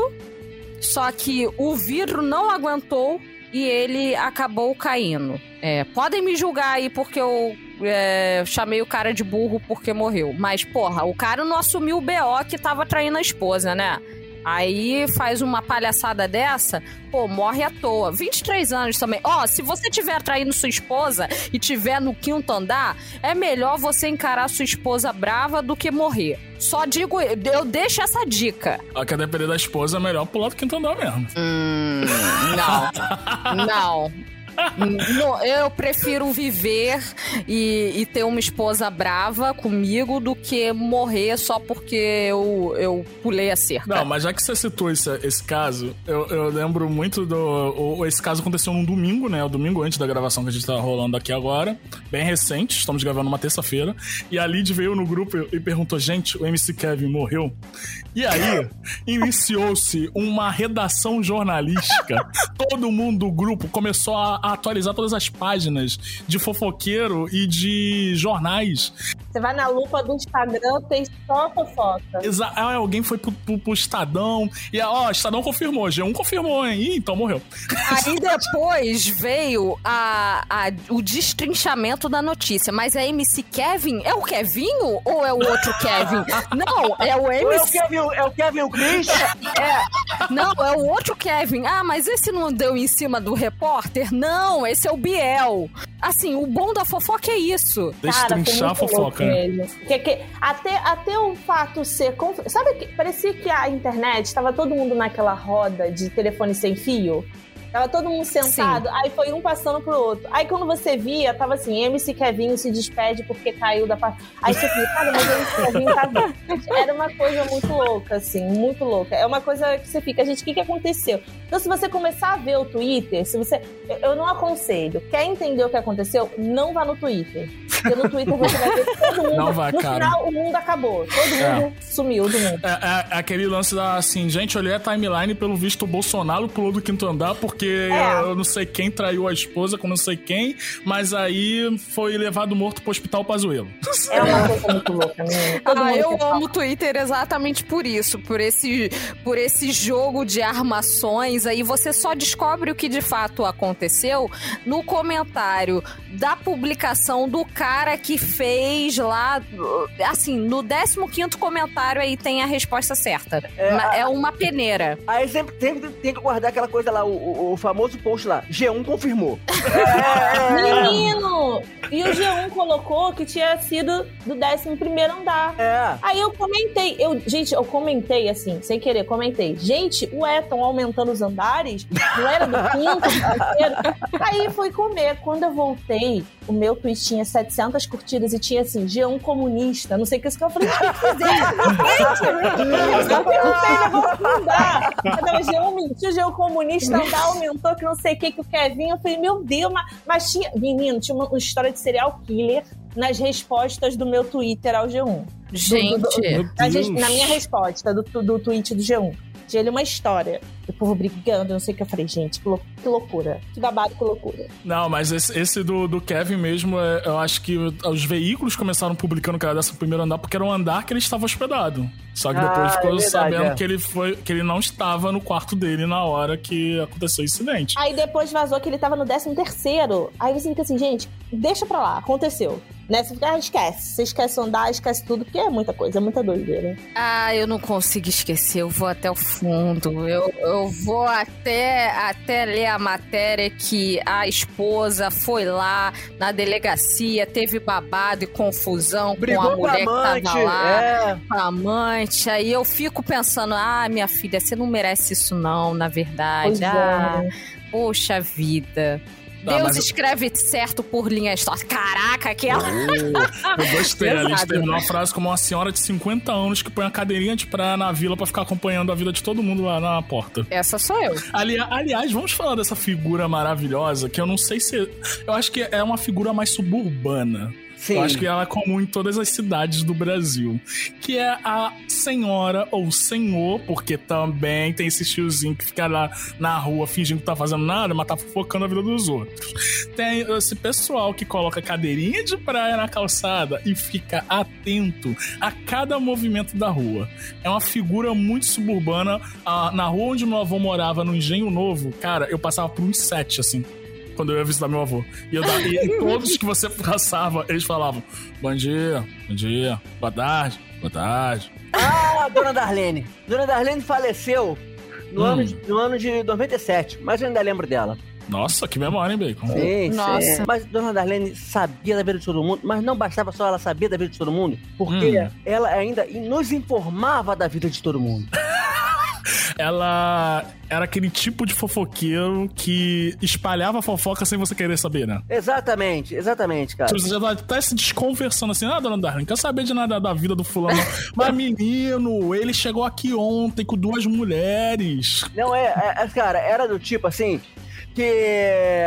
Só que o vidro não aguentou e ele acabou caindo. É, podem me julgar aí porque eu é, chamei o cara de burro porque morreu. Mas, porra, o cara não assumiu o BO que tava traindo a esposa, né? Aí faz uma palhaçada dessa, pô, morre à toa. 23 anos também. Ó, se você tiver traindo sua esposa e tiver no quinto andar, é melhor você encarar sua esposa brava do que morrer. Só digo, eu deixo essa dica. A que a depender da esposa é melhor pular do quinto andar mesmo. Hum, não. não. Não, eu prefiro viver e, e ter uma esposa brava comigo do que morrer só porque eu, eu pulei a cerca. Não, mas já que você citou esse, esse caso, eu, eu lembro muito do. o- esse caso aconteceu num domingo, né? O domingo antes da gravação que a gente tá rolando aqui agora. Bem recente, estamos gravando uma terça-feira. E a Lid veio no grupo e e perguntou: gente, o MC Kevin morreu? E aí, iniciou-se uma redação jornalística. Todo mundo do grupo começou a, a atualizar todas as páginas de fofoqueiro e de jornais. Você vai na lupa do Instagram, tem só fofoca. Exa ah, alguém foi pro, pro, pro Estadão. E, ó, Estadão confirmou. G1 confirmou, hein? Ih, então morreu. Aí depois veio a, a- o destrinchamento da notícia. Mas é MC Kevin? É o Kevinho ou é o outro Kevin? Não, é o Ou é o MC. Kevin, é o Kevin o Chris? Não, é o outro Kevin. Ah, mas esse não deu em cima do repórter? Não, esse é o Biel. Assim, o bom da fofoca é isso. Destrinchar a fofoca. né? Que, que, até, até o fato ser. conf- Sabe que parecia que a internet estava todo mundo naquela roda de telefone sem fio? Tava todo mundo sentado, aí foi um passando pro outro. Aí quando você via, tava assim, MC Kevinho se despede porque caiu da parte. Aí você fica, cara, mas MC Kevinho tá vivo. Era uma coisa muito louca, assim, muito louca. É uma coisa que você fica, gente, o que, que aconteceu? Então, se você começar a ver o Twitter, se você. eu- não aconselho. Quer entender o que aconteceu? Não vá no Twitter. Porque no Twitter você vai ver todo mundo. Não vai, no cara. final, o mundo acabou. Todo mundo sumiu do mundo. É, é- é aquele lance da assim, gente, olhei a timeline, pelo visto o Bolsonaro pulou do quinto andar porque É. eu não sei quem traiu a esposa com não sei quem, mas aí foi levado morto pro hospital Pazuelo. É uma coisa muito louca. Todo Ah, eu amo o Twitter exatamente por isso, por esse, por esse jogo de armações. Aí você só descobre o que de fato aconteceu no comentário da publicação do cara que fez lá. Assim, no 15 comentário aí tem a resposta certa. É, É uma peneira. Aí sempre, sempre tem que guardar aquela coisa lá, o, o- o famoso post lá, G1 confirmou. Menino! E o G1 colocou que tinha sido do 11 andar. É. Aí eu comentei, eu, gente, eu comentei assim, sem querer, comentei. Gente, o Eton aumentando os andares, não era do quinto, do terceiro. Aí fui comer. Quando eu voltei, o meu tweet tinha 700 curtidas e tinha assim, G1 comunista, não sei o que isso que eu falei, o que fizeram? Gente, eu só perguntei, negócio não dá. Não, G1 mentiu, G1 comunista andar aumentou, que não sei o que, que o Kevin, eu falei, meu Deus, mas, mas tinha, menino, tinha uma, uma história de serial killer nas respostas do meu Twitter ao G1. Gente. Na, res- na minha resposta do, do tweet do G1. Tinha ali uma história. O povo brigando, não sei o que. Eu falei, gente, que, lou- que loucura. Que babado, que loucura. Não, mas esse, esse do, do Kevin mesmo, é, eu acho que os veículos começaram publicando que era dessa primeiro andar porque era um andar que ele estava hospedado. Só que depois Ah, ficou é verdade, sabendo é. que ele foi que ele não estava no quarto dele na hora que aconteceu o incidente. Aí depois vazou que ele tava no 13 terceiro. Aí você fica assim, gente, deixa pra lá, aconteceu. Né? Você fica, ah, esquece. Você esquece andar, esquece tudo, porque é muita coisa, é muita doideira. Ah, eu não consigo esquecer, eu vou até o fundo. Eu, eu vou até, até ler a matéria que a esposa foi lá na delegacia, teve babado e confusão Brigou com a com a mulher que amante. tava lá, É. com a amante. Aí eu fico pensando, ah, minha filha, você não merece isso não, na verdade. Pois é. ah, poxa vida. Deus escreve certo por linhas tortas. Caraca, aquela... Eu gostei, a terminou a frase como uma senhora de 50 anos que põe uma cadeirinha de praia na vila pra ficar acompanhando a vida de todo mundo lá na porta. Essa sou eu. Ali, aliás, vamos falar dessa figura maravilhosa que eu não sei se. Eu acho que é uma figura mais suburbana. Sim. Eu acho que ela é comum em todas as cidades do Brasil. Que é a senhora ou senhor, porque também tem esse tiozinho que fica lá na rua fingindo que tá fazendo nada, mas tá focando a vida dos outros. Tem esse pessoal que coloca cadeirinha de praia na calçada e fica atento a cada movimento da rua. É uma figura muito suburbana. Ah, na rua onde meu avô morava, no Engenho Novo, cara, eu passava por uns sete, assim quando eu ia visitar meu avô. E, eu dava- e todos que você passava, eles falavam: Bom dia, bom dia, boa tarde, boa tarde. Ah, Dona Darlene. Dona Darlene faleceu no, Hum. ano, de, no ano de 97, mas eu ainda lembro dela. Nossa, que memória, hein, Bacon? Sim, Nossa. sim. Mas Dona Darlene sabia da vida de todo mundo, mas não bastava só ela saber da vida de todo mundo, porque Hum. ela ainda nos informava da vida de todo mundo. Ela era aquele tipo de fofoqueiro que espalhava fofoca sem você querer saber, né? Exatamente, exatamente, cara. Você já tá até se desconversando assim, ah, dona não quer saber de nada da vida do fulano. não." Mas, menino, ele chegou aqui ontem com duas mulheres. Não, é, é- é, cara, era do tipo assim, que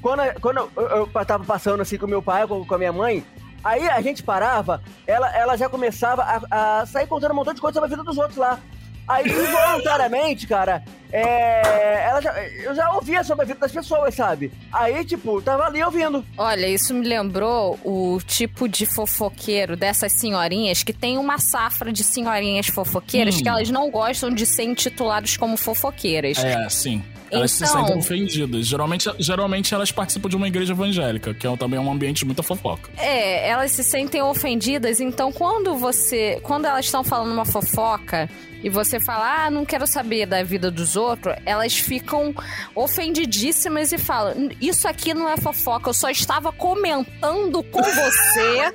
quando, quando eu, eu, eu tava passando assim com meu pai, com, com a minha mãe, aí a gente parava, ela, ela já começava a, a sair contando um montão de coisa sobre a vida dos outros lá. Aí, involuntariamente, cara, é, ela já, eu já ouvia sobre a vida das pessoas, sabe? Aí, tipo, tava ali ouvindo. Olha, isso me lembrou o tipo de fofoqueiro dessas senhorinhas que tem uma safra de senhorinhas fofoqueiras Hum. que elas não gostam de ser intituladas como fofoqueiras. É, sim. Elas se Então- sentem ofendidas. Geralmente, geralmente elas participam de uma igreja evangélica, que é também um ambiente de muita fofoca. É, elas se sentem ofendidas, então quando você. Quando elas estão falando uma fofoca e você fala, ah, não quero saber da vida dos outros, elas ficam ofendidíssimas e falam: Isso aqui não é fofoca, eu só estava comentando com você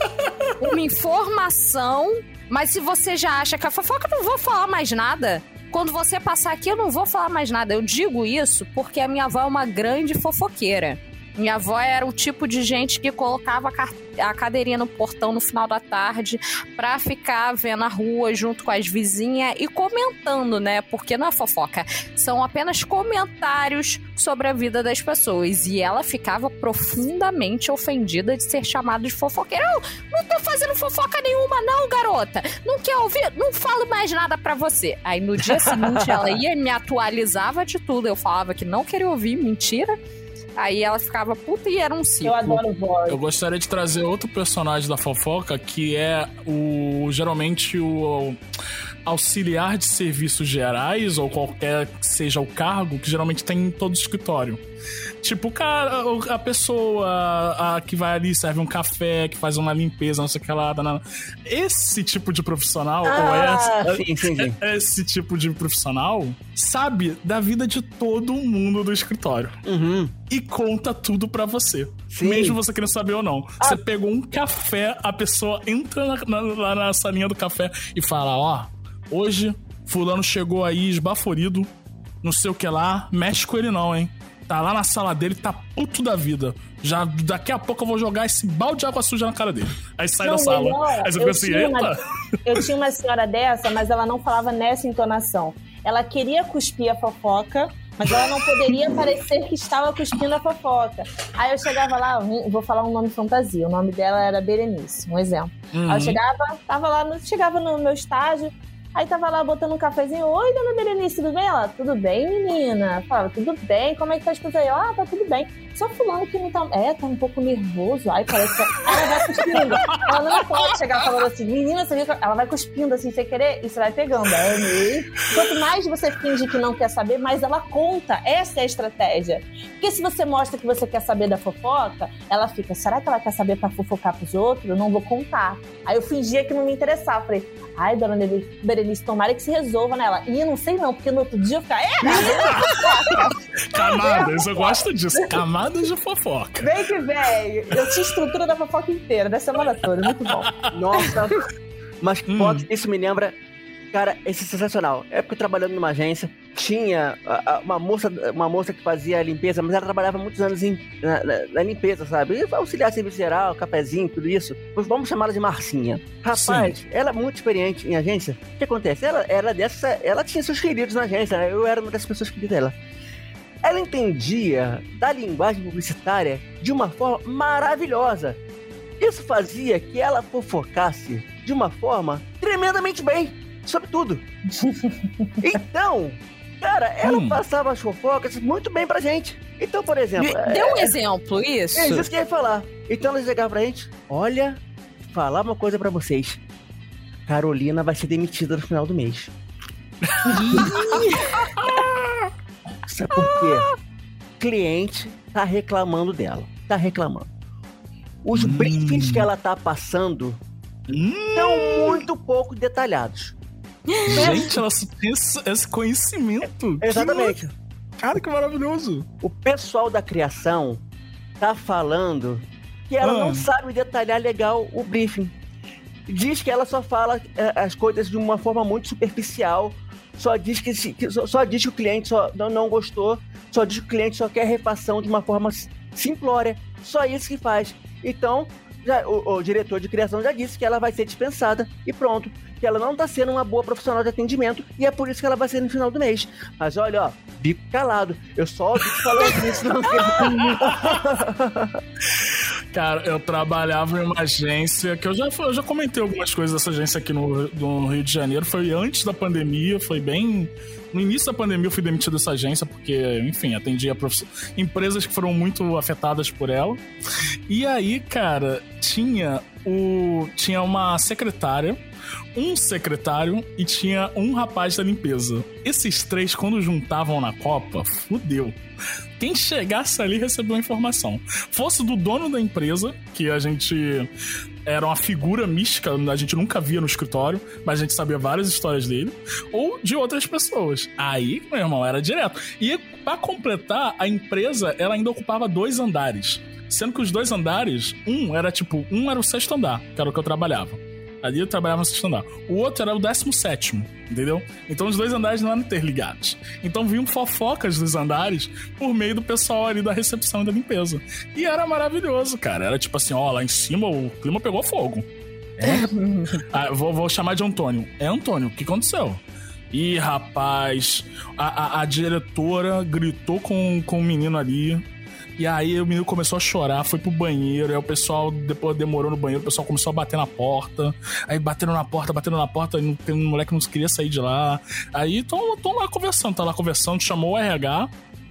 uma informação. Mas se você já acha que é fofoca, não vou falar mais nada. Quando você passar aqui, eu não vou falar mais nada. Eu digo isso porque a minha avó é uma grande fofoqueira. Minha avó era o tipo de gente que colocava a, cadeirinha no portão no final da tarde pra ficar vendo a rua junto com as vizinhas e comentando, né? Porque não é fofoca, são apenas comentários sobre a vida das pessoas. E ela ficava profundamente ofendida de ser chamada de fofoqueira. Eu não tô fazendo fofoca nenhuma, não, garota. Não quer ouvir? Não falo mais nada pra você. Aí no dia seguinte ela ia e me atualizava de tudo. Eu falava que não queria ouvir, mentira. Aí ela ficava puta e era um ciclo. Eu adoro voz. Eu gostaria de trazer outro personagem da fofoca que é o geralmente o auxiliar de serviços gerais ou qualquer que seja o cargo que geralmente tem em todo escritório. Tipo, o cara, a pessoa a, que vai ali, serve um café, que faz uma limpeza, não sei o que lá. Esse tipo de profissional, ou Ah, essa, sim, sim, sim. esse tipo de profissional, sabe da vida de todo mundo do escritório Uhum. e conta tudo pra você. Sim. Mesmo você querendo saber ou não. Você pegou um café, a pessoa entra na- na- lá na salinha do café e fala: Ó, hoje Fulano chegou aí esbaforido, não sei o que lá, mexe com ele não, hein? Tá lá na sala dele, tá puto da vida. Já daqui a pouco eu vou jogar esse balde de água suja na cara dele. Aí sai Não, da sala. melhor, Aí você eu fica assim, eita! Eu tinha uma senhora dessa, mas ela não falava nessa entonação. Ela queria cuspir a fofoca, mas ela não poderia parecer que estava cuspindo a fofoca. Aí eu chegava lá, vou falar um nome fantasia. O nome dela era Berenice, um exemplo. Uhum. Aí eu chegava, tava lá, chegava no meu estágio, aí tava lá botando um cafezinho. Oi, dona Berenice, tudo bem? Ela, tudo bem, menina? Falava, tudo bem, como é que tá as coisas aí? Ah, tá tudo bem. Só fulano que não tá. É, tá um pouco nervoso. Ai, parece que. Ela vai cuspindo. Ela não pode chegar falando assim, menina, você viu? que-" Ela vai cuspindo assim, sem querer, e você vai pegando. É mesmo. Quanto mais você finge que não quer saber, mais ela conta. Essa é a estratégia. Porque se você mostra que você quer saber da fofoca, ela fica, será que ela quer saber pra fofocar pros outros? Eu não vou contar. Aí eu fingia que não me interessava. Falei, ai, dona Bere- Berenice, tomara que se resolva nela. E eu não sei não, porque no outro dia eu ficava, é, Camadas, eu gosto disso. Camadas de fofoca. vem que vem. Eu tinha estrutura da fofoca inteira, da semana toda. Muito bom. Nossa. Mas Hum. Fox, isso me lembra. Cara, esse é sensacional. É porque trabalhando numa agência, tinha uma moça, uma moça que fazia a limpeza, mas ela trabalhava muitos anos em- na, na- na limpeza, sabe? E auxiliar serviço geral, cafezinho, tudo isso. Pois vamos chamá-la de Marcinha. Rapaz, ela é muito experiente em agência. O que acontece? Ela era dessa. Ela tinha seus queridos na agência, né? Eu era uma das pessoas queridas dela. Ela entendia da linguagem publicitária de uma forma maravilhosa. Isso fazia que ela fofocasse de uma forma tremendamente bem, sobre tudo. Então, cara, ela Hum. passava as fofocas muito bem pra gente. Então, por exemplo, Dê um exemplo, isso. é isso que eu ia falar. Então ela chegava pra gente, olha, falar uma coisa pra vocês. Carolina vai ser demitida no final do mês. Sabe por quê? Cliente tá reclamando dela. Tá reclamando. Os Hum. briefings que ela tá passando Hum, são muito pouco detalhados. Gente, ela tem esse, conhecimento. Que Exatamente. ma- cara, que maravilhoso. O pessoal da criação tá falando que ela Ah. não sabe detalhar legal o briefing. Diz que ela só fala é, as coisas de uma forma muito superficial. Só diz que, que- só, diz que o cliente só não, não gostou. Só diz que o cliente só quer refação de uma forma simplória. Só isso que faz. Então, já- o, o diretor de criação já disse que ela vai ser dispensada e pronto. Que ela não tá sendo uma boa profissional de atendimento e é por isso que ela vai ser no final do mês. Mas olha, ó, bico calado. Eu só ouvi falando isso. Não... Cara, eu trabalhava em uma agência que eu já, eu já comentei algumas coisas dessa agência aqui no, no Rio de Janeiro. Foi antes da pandemia, foi bem. No início da pandemia eu fui demitido dessa agência porque, enfim, atendia empresas que foram muito afetadas por ela. E aí, cara, tinha o tinha uma secretária, um secretário e tinha um rapaz da limpeza. Esses três, quando juntavam na Copa, fudeu. Quem chegasse ali recebeu a informação. Fosse do dono da empresa, que a gente era uma figura mística, a gente nunca via no escritório, mas a gente sabia várias histórias dele, ou de outras pessoas. Aí, meu irmão, era direto. E pra completar, a empresa ela ainda ocupava dois andares. Sendo que os dois andares, um era tipo, um era o sexto andar, que era o que eu trabalhava. Ali eu trabalhava no sexto andar. O outro era o décimo sétimo, entendeu? Então os dois andares não eram interligados. Então vinham fofocas dos andares por meio do pessoal ali da recepção e da limpeza. E era maravilhoso, cara. Era tipo assim, ó, lá em cima o clima pegou fogo. É? Ah, vou, vou chamar de Antônio. É Antônio, o que aconteceu? Ih, rapaz, a, a, a diretora gritou com, com o menino ali. E aí o menino começou a chorar, foi pro banheiro. Aí o pessoal, depois demorou no banheiro, o pessoal começou a bater na porta. Aí bateram na porta, bateram na porta, e o moleque não queria sair de lá. Aí estão lá conversando, tá lá conversando, chamou o RH.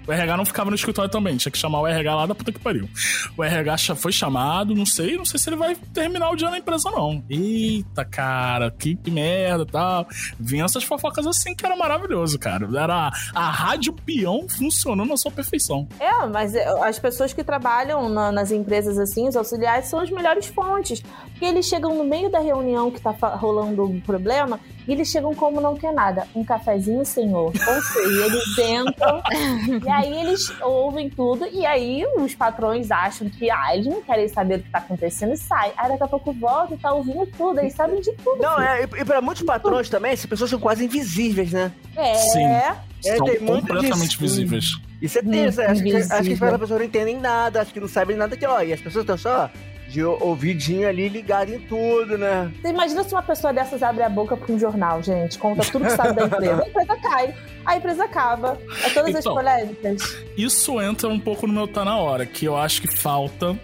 O RH não ficava no escritório também, tinha que chamar o RH lá da puta que pariu. O RH foi chamado, não sei, não sei se ele vai terminar o dia na empresa, não. Eita, cara, que, merda e tal. Vinha essas fofocas assim que era maravilhoso, cara. Era a rádio peão funcionando na sua perfeição. É, mas é, as pessoas que trabalham na- nas empresas assim, os auxiliares, são as melhores fontes. Porque eles chegam no meio da reunião que tá rolando o problema e eles chegam como não quer nada. Um cafezinho, senhor. Ou seja, eles entram e aí eles ouvem tudo e aí os patrões acham que, ah, eles não querem saber o que tá acontecendo e sai. Aí daqui a pouco volta e tá ouvindo tudo, eles sabem de tudo. Não, é, e, e pra muitos patrões também, essas pessoas são quase invisíveis, né? É. Sim. É, São tem muito completamente disso. visíveis. Isso é tenso, Hum, acho, que, acho que as pessoas não entendem nada, acho que não sabem nada que, ó, e as pessoas estão só de ouvidinho ali ligado em tudo, né? Você imagina se uma pessoa dessas abre a boca pra um jornal, gente, conta tudo que sabe da empresa. A empresa cai, a empresa acaba. É todas as Então. polêmicas. Isso entra um pouco no meu tá na hora, que eu acho que falta.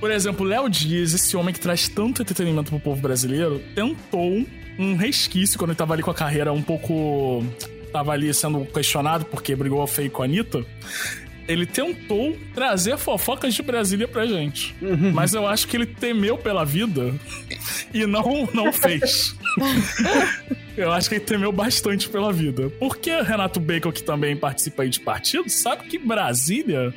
Por exemplo, Léo Dias, esse homem que traz tanto entretenimento pro povo brasileiro, tentou um resquício quando ele tava ali com a carreira um pouco. tava ali sendo questionado porque brigou feio com a Anitta. Ele tentou trazer fofocas de Brasília pra gente. Mas eu acho que ele temeu pela vida e não, não fez. Eu acho que ele temeu bastante pela vida. Porque o Renato Bacon, que também participa aí de partido, sabe que Brasília,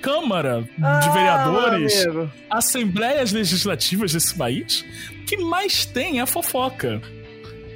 Câmara de Ah, Vereadores, amigo. assembleias legislativas desse país, que mais tem é fofoca.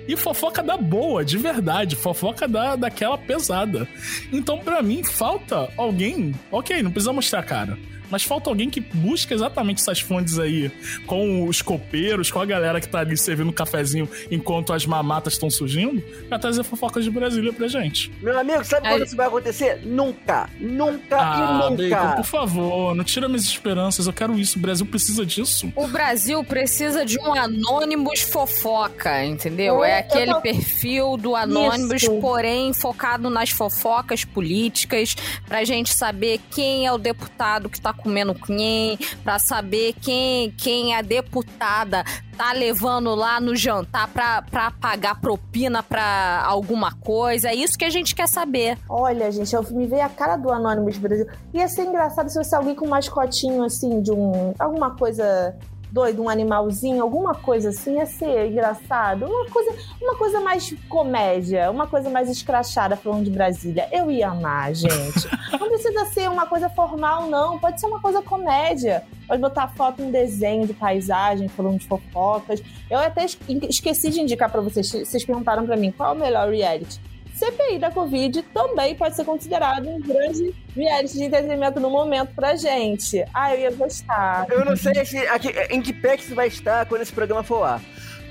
E fofoca da boa, de verdade. Fofoca da, daquela pesada. Então, pra mim, falta alguém. Ok, não precisa mostrar a cara. Mas falta alguém que busca exatamente essas fontes aí, com os copeiros, com a galera que tá ali servindo um cafezinho enquanto as mamatas estão surgindo, pra trazer fofocas de Brasília pra gente. Meu amigo, sabe Aí- quando isso vai acontecer? Nunca, nunca Ah, e nunca. Bacon, por favor, não tira minhas esperanças. Eu quero isso. O Brasil precisa disso. O Brasil precisa de um Anônimos fofoca, entendeu? É É, aquele tô- perfil do Anônimos, Isso. porém focado nas fofocas políticas, pra gente saber quem é o deputado que tá comendo quem, pra saber quem, quem a deputada tá levando lá no jantar pra, pra pagar propina pra alguma coisa. É isso que a gente quer saber. Olha, gente, eu me veio a cara do Anonymous Brasil. Ia ser engraçado se fosse alguém com um mascotinho, assim, de um... Alguma coisa doida, um animalzinho, alguma coisa assim, ia ser engraçado. Uma coisa, uma coisa mais comédia, uma coisa mais escrachada falando de Brasília. Eu ia amar, gente. Não precisa ser uma coisa formal, não. Pode ser uma coisa comédia. Pode botar foto, um desenho de paisagem, falando de fofocas. Eu até es- esqueci de indicar pra vocês. Vocês perguntaram pra mim qual é o melhor reality. CPI da Covid também pode ser considerado um grande reality de entretenimento no momento pra gente. Ah, eu ia gostar. Eu não sei se, aqui, em que pé que isso vai estar quando esse programa for ar.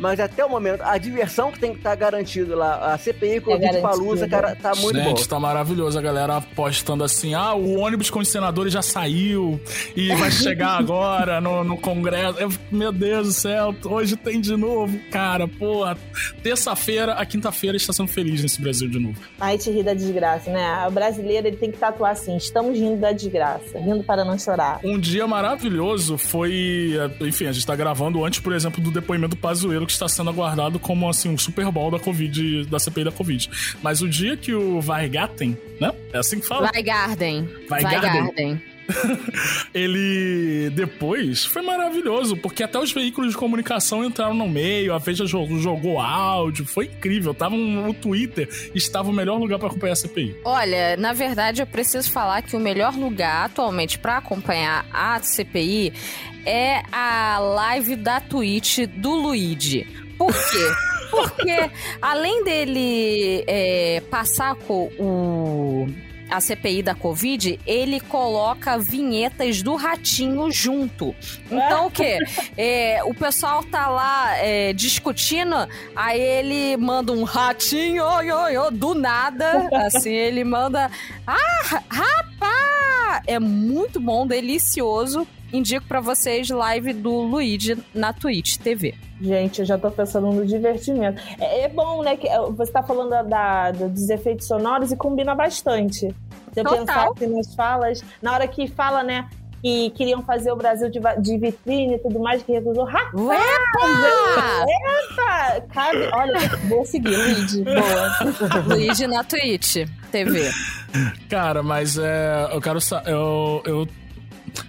Mas até o momento, a diversão que tem que estar garantido lá, a CPI com o garantido. Palusa, cara, tá muito bom. Gente, tá maravilhoso. A galera postando assim: ah, o ônibus com os senadores já saiu e vai chegar agora no, no Congresso. Eu, meu Deus do céu, hoje tem de novo. Cara, porra. Terça-feira, a quinta-feira está sendo feliz nesse Brasil de novo. Aí te ri da desgraça, né? O brasileiro ele tem que tatuar assim: estamos rindo da desgraça, rindo para não chorar. Um dia maravilhoso foi. Enfim, a gente tá gravando antes, por exemplo, do depoimento do Pazuello, que está sendo aguardado como assim um Super Bowl da Covid, da CPI da Covid. Mas o dia que o Vargaten, né? É assim que fala. Vai Garden. Vai Vai Garden. Garden. ele depois foi maravilhoso, porque até os veículos de comunicação entraram no meio, a Veja jogou, jogou áudio, foi incrível. Tava um, o Twitter estava o melhor lugar pra acompanhar a CPI. Olha, na verdade eu preciso falar que o melhor lugar atualmente pra acompanhar a CPI é a live da Twitch do Luigi. Por quê? Porque além dele é, passar com o a CPI da Covid, ele coloca vinhetas do ratinho junto. Então o quê? É, o pessoal tá lá é, discutindo, aí ele manda um ratinho, oi, oi, oi, do nada. Assim, ele manda. Ah, rapaz! É muito bom, delicioso. Indico pra vocês live do Luigi na Twitch TV. Gente, eu já tô pensando no divertimento. É, é bom, né? Que é, você tá falando da, da- dos efeitos sonoros e combina bastante. Se eu Total. pensar assim nas falas, na hora que fala, né? Que queriam fazer o Brasil de, de vitrine e tudo mais, que recusou. Rapaz! Uepa! Eita! Cabe, olha, vou seguir, Luigi. Boa. Luigi na Twitch TV. Cara, mas é. Eu quero. Eu, eu.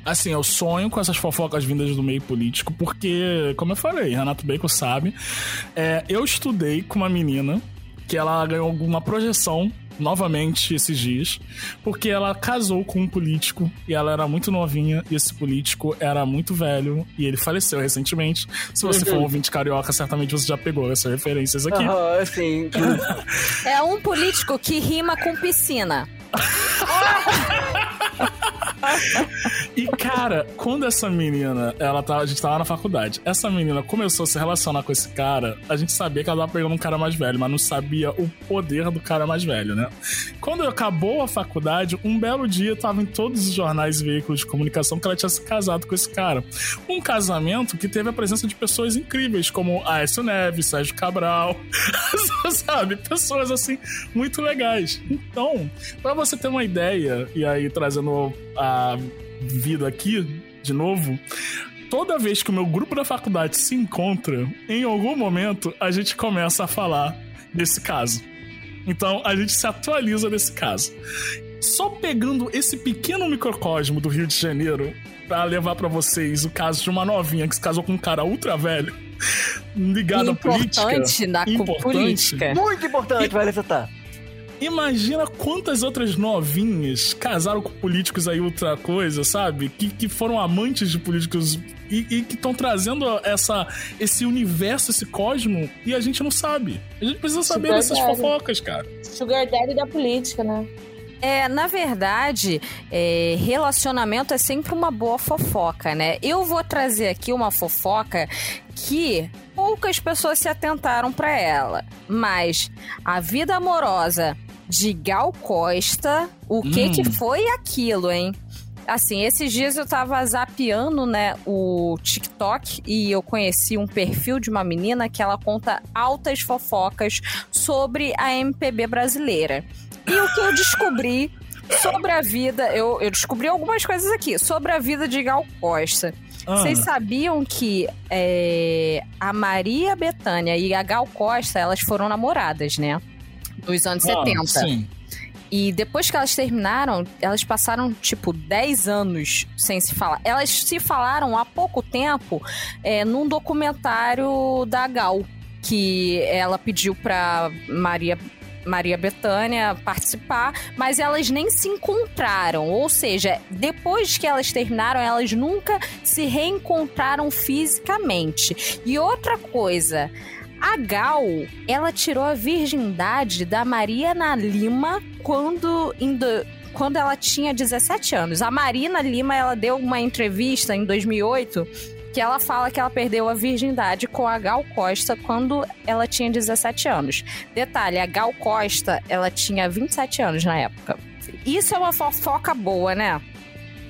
Assim, eu sonho com essas fofocas vindas do meio político, porque, como eu falei, Renato Bacon sabe. é, eu estudei com uma menina que ela ganhou alguma projeção novamente esses dias, porque ela casou com um político e ela era muito novinha e esse político era muito velho e ele faleceu recentemente. Se você for um ouvinte carioca, certamente você já pegou essas referências aqui. Aham, sim. É um político que rima com piscina. E, cara, quando essa menina, ela tava, a gente tava na faculdade, essa menina começou a se relacionar com esse cara, a gente sabia que ela tava pegando um cara mais velho, mas não sabia o poder do cara mais velho, né? Quando acabou a faculdade, um belo dia tava em todos os jornais e veículos de comunicação que ela tinha se casado com esse cara. Um casamento que teve a presença de pessoas incríveis, como Aécio Neves, Sérgio Cabral, sabe? Pessoas, assim, muito legais. Então, pra você ter uma ideia, e aí trazendo a vida aqui de novo, toda vez que o meu grupo da faculdade se encontra, em algum momento a gente começa a falar desse caso. Então a gente se atualiza desse caso. Só pegando esse pequeno microcosmo do Rio de Janeiro pra levar pra vocês o caso de uma novinha que se casou com um cara ultra velho, ligado à política. Importante na Importante. política. Muito importante, vai ressaltar. Imagina quantas outras novinhas casaram com políticos aí outra coisa, sabe? Que, que foram amantes de políticos e, e que estão trazendo essa, esse universo, esse cosmo, e a gente não sabe. A gente precisa saber Super dessas sério. fofocas, cara. Sugar Daddy da política, né? É, na verdade, é, relacionamento é sempre uma boa fofoca, né? Eu vou trazer aqui uma fofoca que poucas pessoas se atentaram pra ela, mas a vida amorosa de Gal Costa, o que Hum. que foi aquilo, hein? Assim, esses dias eu tava zapeando, né, o TikTok e eu conheci um perfil de uma menina que ela conta altas fofocas sobre a MPB brasileira. E o que eu descobri sobre a vida, eu, eu descobri algumas coisas aqui, sobre a vida de Gal Costa. Ah, Vocês sabiam que é, a Maria Bethânia e a Gal Costa, elas foram namoradas, né? Nos anos ah, 70. Sim. E depois que elas terminaram, elas passaram, tipo, 10 anos sem se falar. Elas se falaram há pouco tempo é, num documentário da Gal, que ela pediu pra Maria. Maria Bethânia participar, mas elas nem se encontraram. Ou seja, depois que elas terminaram, elas nunca se reencontraram fisicamente. E outra coisa, a Gal, ela tirou a virgindade da Mariana Lima quando, em do- quando ela tinha 17 anos. A Marina Lima, ela deu uma entrevista em 2008 que ela fala que ela perdeu a virgindade com a Gal Costa quando ela tinha 17 anos. Detalhe, a Gal Costa, ela tinha 27 anos na época. Isso é uma fofoca boa, né?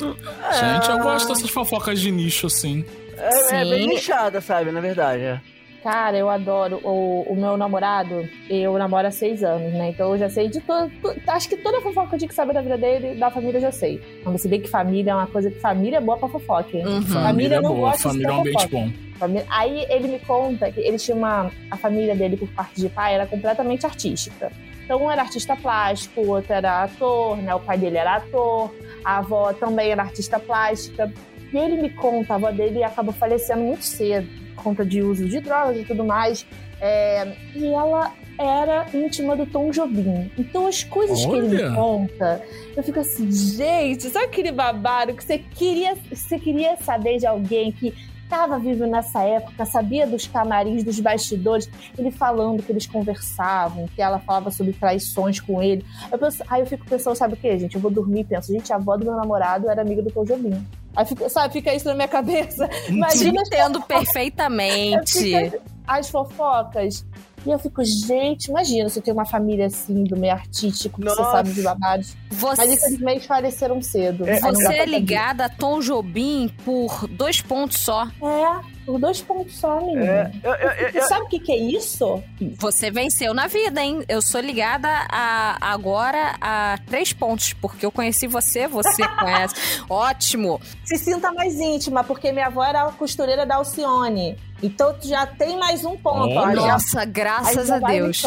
Gente, eu gosto dessas fofocas de nicho, assim. É, é bem nichada, sabe, na verdade. é. Cara, eu adoro o, o meu namorado. Eu namoro há seis anos, né? Então eu já sei de todo. Acho que toda fofoca que eu tinha que saber da vida dele, da família, eu já sei. Mas você vê que família é uma coisa que família é boa pra fofoca. hein? Uhum. Família é não boa, gosta de família é um ambiente fofoca. bom. Família- Aí ele me conta que ele tinha uma. A família dele, por parte de pai, era completamente artística. Então, um era artista plástico, o outro era ator, né? O pai dele era ator, a avó também era artista plástica. E ele me conta, a avó dele acabou falecendo muito cedo, por conta de uso de drogas e tudo mais. É, e ela era íntima do Tom Jobim. Então, as coisas que ele Olha! me conta, eu fico assim, gente, sabe aquele babado que você queria, você queria saber de alguém que estava vivo nessa época, sabia dos camarins, dos bastidores, ele falando que eles conversavam, que ela falava sobre traições com ele. Eu penso, aí eu fico pensando, sabe o que, gente? Eu vou dormir e penso, gente, a avó do meu namorado era amiga do Tom Jobim. Aí fica, sabe, fica isso na minha cabeça. Imagina as Entendo perfeitamente. as fofocas. E eu fico, gente, imagina você ter uma família assim, do meio artístico, que você sabe de babados. Mas Você, infelizmente faleceram cedo. Dá você é ligada a Tom Jobim por dois pontos só. É, por dois pontos só, menina. É, eu, eu, eu, Você sabe o que, que é isso? Você venceu na vida, hein? Eu sou ligada a, agora a três pontos, porque eu conheci você, você conhece. Ótimo! Se sinta mais íntima, porque minha avó era a costureira da Alcione. Então tu já tem mais um ponto. Já- Nossa, graças a Deus.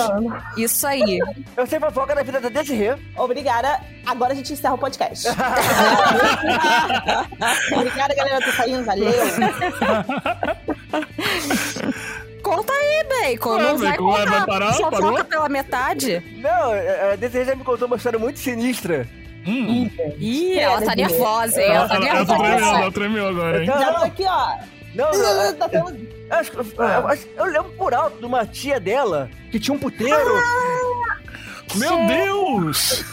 Isso aí. eu sei fofoca da vida da Desirê. Obrigada. Agora a gente encerra o podcast. Obrigada, galera. Tô saindo. Valeu. Conta aí, Bacon. Ué, Não vai Bacon, contar. vai parar? Só Parou? foca pela metade. Não, a a Desirê já me contou uma história muito sinistra. Hum. Ih, ela tá nervosa, hein? Ela tá Ela, ela tá tremendo, nervosa. ela tremeu agora, hein? Já tô não, aqui, ó. Não, não, Tá acho que- eu, acho- eu lembro por alto de uma tia dela que tinha um puteiro. Meu Deus!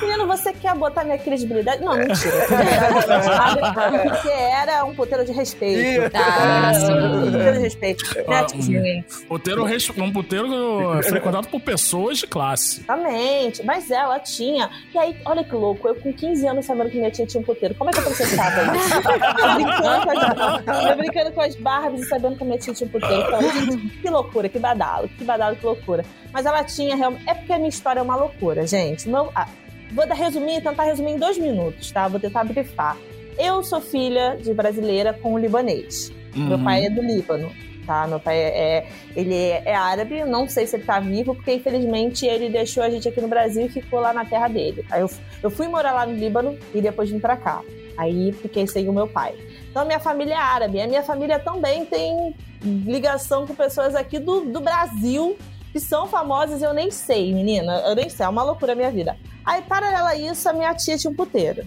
Menino, você quer botar minha credibilidade? Não, mentira. Porque era um puteiro de respeito. Ah, Um puteiro de respeito. Né, Ah, gente? Puteiro, res- um puteiro frequentado por pessoas de classe. Exatamente. Mas ela tinha. E aí, olha que louco. Eu com 15 anos sabendo que minha tia tinha um puteiro. Como é que eu processava isso? eu, brincando com as, eu brincando com as Barbies e sabendo que a minha tia tinha um puteiro. Então, gente, que loucura, que badalo, que badalo, que loucura. Mas ela tinha realmente. É porque a minha história é uma loucura, gente. Meu... ah, vou dar resumir, tentar resumir em dois minutos, tá? Vou tentar brifar. Eu sou filha de brasileira com um libanês. Meu Uhum. pai é do Líbano, tá? Meu pai é, é- ele é, é árabe, não sei se ele tá vivo, porque infelizmente ele deixou a gente aqui no Brasil e ficou lá na terra dele. Aí eu, eu fui morar lá no Líbano e depois vim pra cá. Aí fiquei sem o meu pai. Então a minha família é árabe. A minha família também tem ligação com pessoas aqui do, do Brasil que são famosas eu nem sei, menina. Eu nem sei, é uma loucura a minha vida. Aí, paralela a isso, a minha tia tinha um puteiro.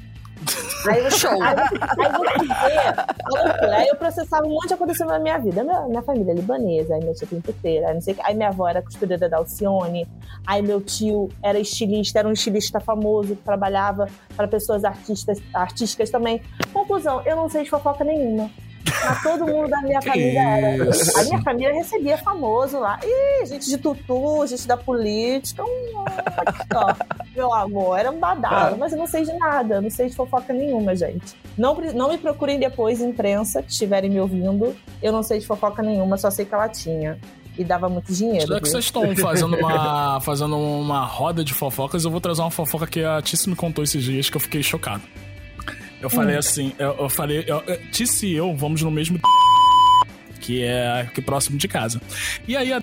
Aí eu, Show. Aí, aí você. Aí eu processava um monte de acontecimento na minha vida. Minha, minha família é libanesa, aí meu tio tem puteira, aí não sei o que. Aí minha avó era costureira da Alcione, aí meu tio era estilista, era um estilista famoso que trabalhava para pessoas artistas, artísticas também. Conclusão, eu não sei de fofoca nenhuma. Mas todo mundo da minha família era. isso? A minha família recebia famoso lá. Ih, gente de tutu, gente da política. Ó. Meu amor, era um badalo. Mas eu não sei de nada, não sei de fofoca nenhuma, gente. Não, não me procurem depois, imprensa, que estiverem me ouvindo. Eu não sei de fofoca nenhuma, só sei que ela tinha. E dava muito dinheiro. Já que vocês estão fazendo uma, fazendo uma roda de fofocas, eu vou trazer uma fofoca que a Tice me contou esses dias que eu fiquei chocado. Eu falei Hum. assim, eu, eu falei, eu, eu- Tice e eu vamos no mesmo que é aqui próximo de casa. E aí a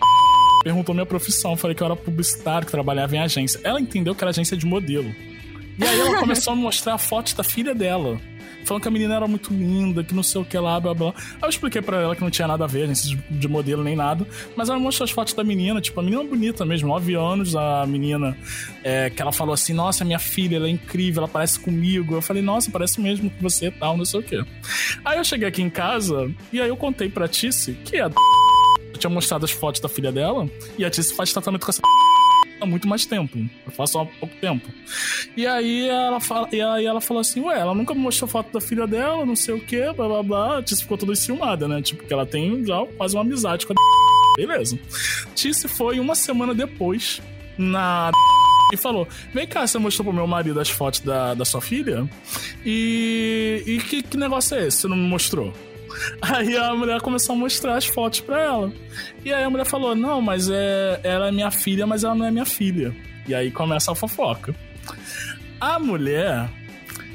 perguntou minha profissão, eu falei que eu era publicitário, que trabalhava em agência. Ela entendeu que era agência de modelo. E aí ela começou a me mostrar fotos da filha dela. Falando que a menina era muito linda, que não sei o que lá, blá blá. Aí eu expliquei pra ela que não tinha nada a ver, agência de, de modelo nem nada. Mas ela mostrou as fotos da menina, tipo, a menina bonita mesmo, 9 anos, a menina, é, que ela falou assim: Nossa, minha filha, ela é incrível, ela parece comigo. Eu falei: Nossa, parece mesmo com você e tal, não sei o que. Aí eu cheguei aqui em casa e aí eu contei pra Tice que a eu tinha mostrado as fotos da filha dela e a Tice faz tratamento com essa há muito mais tempo. Eu faço há pouco tempo. E aí ela fala, e aí ela falou assim: Ué, ela nunca me mostrou foto da filha dela, não sei o que, blá blá blá. Tice ficou toda enciumada, né? Tipo, que ela tem já quase uma amizade com a Beleza. Tice foi uma semana depois na e falou: Vem cá, você mostrou pro meu marido as fotos da, da sua filha? E. E que, que negócio é esse? Você não me mostrou? Aí a mulher começou a mostrar as fotos pra ela. E aí a mulher falou: Não, mas é, ela é minha filha, mas ela não é minha filha. E aí começa a fofoca. A mulher,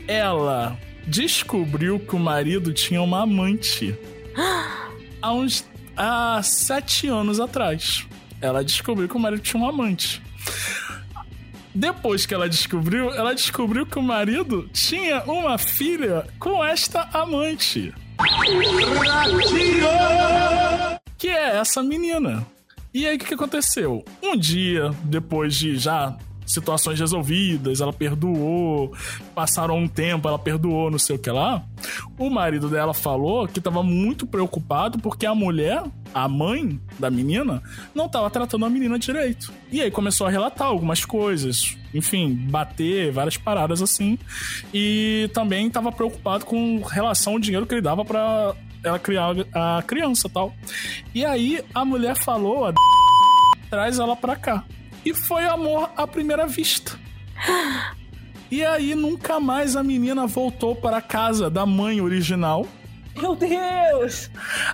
ela descobriu que o marido tinha uma amante há uns há sete anos atrás. Ela descobriu que o marido tinha uma amante. Depois que ela descobriu, ela descobriu que o marido tinha uma filha com esta amante. Que é essa menina. E aí o que, que aconteceu? Um dia, depois de já situações resolvidas, ela perdoou, passaram um tempo, ela perdoou, não sei o que lá. O marido dela falou que tava muito preocupado porque a mulher, a mãe da menina, não tava tratando a menina direito. E aí começou a relatar algumas coisas, enfim, bater, várias paradas assim. E também tava preocupado com relação ao dinheiro que ele dava para ela criar a criança tal. E aí a mulher falou: a traz ela pra cá. E foi amor à primeira vista. E aí nunca mais a menina voltou para a casa da mãe original. Meu Deus!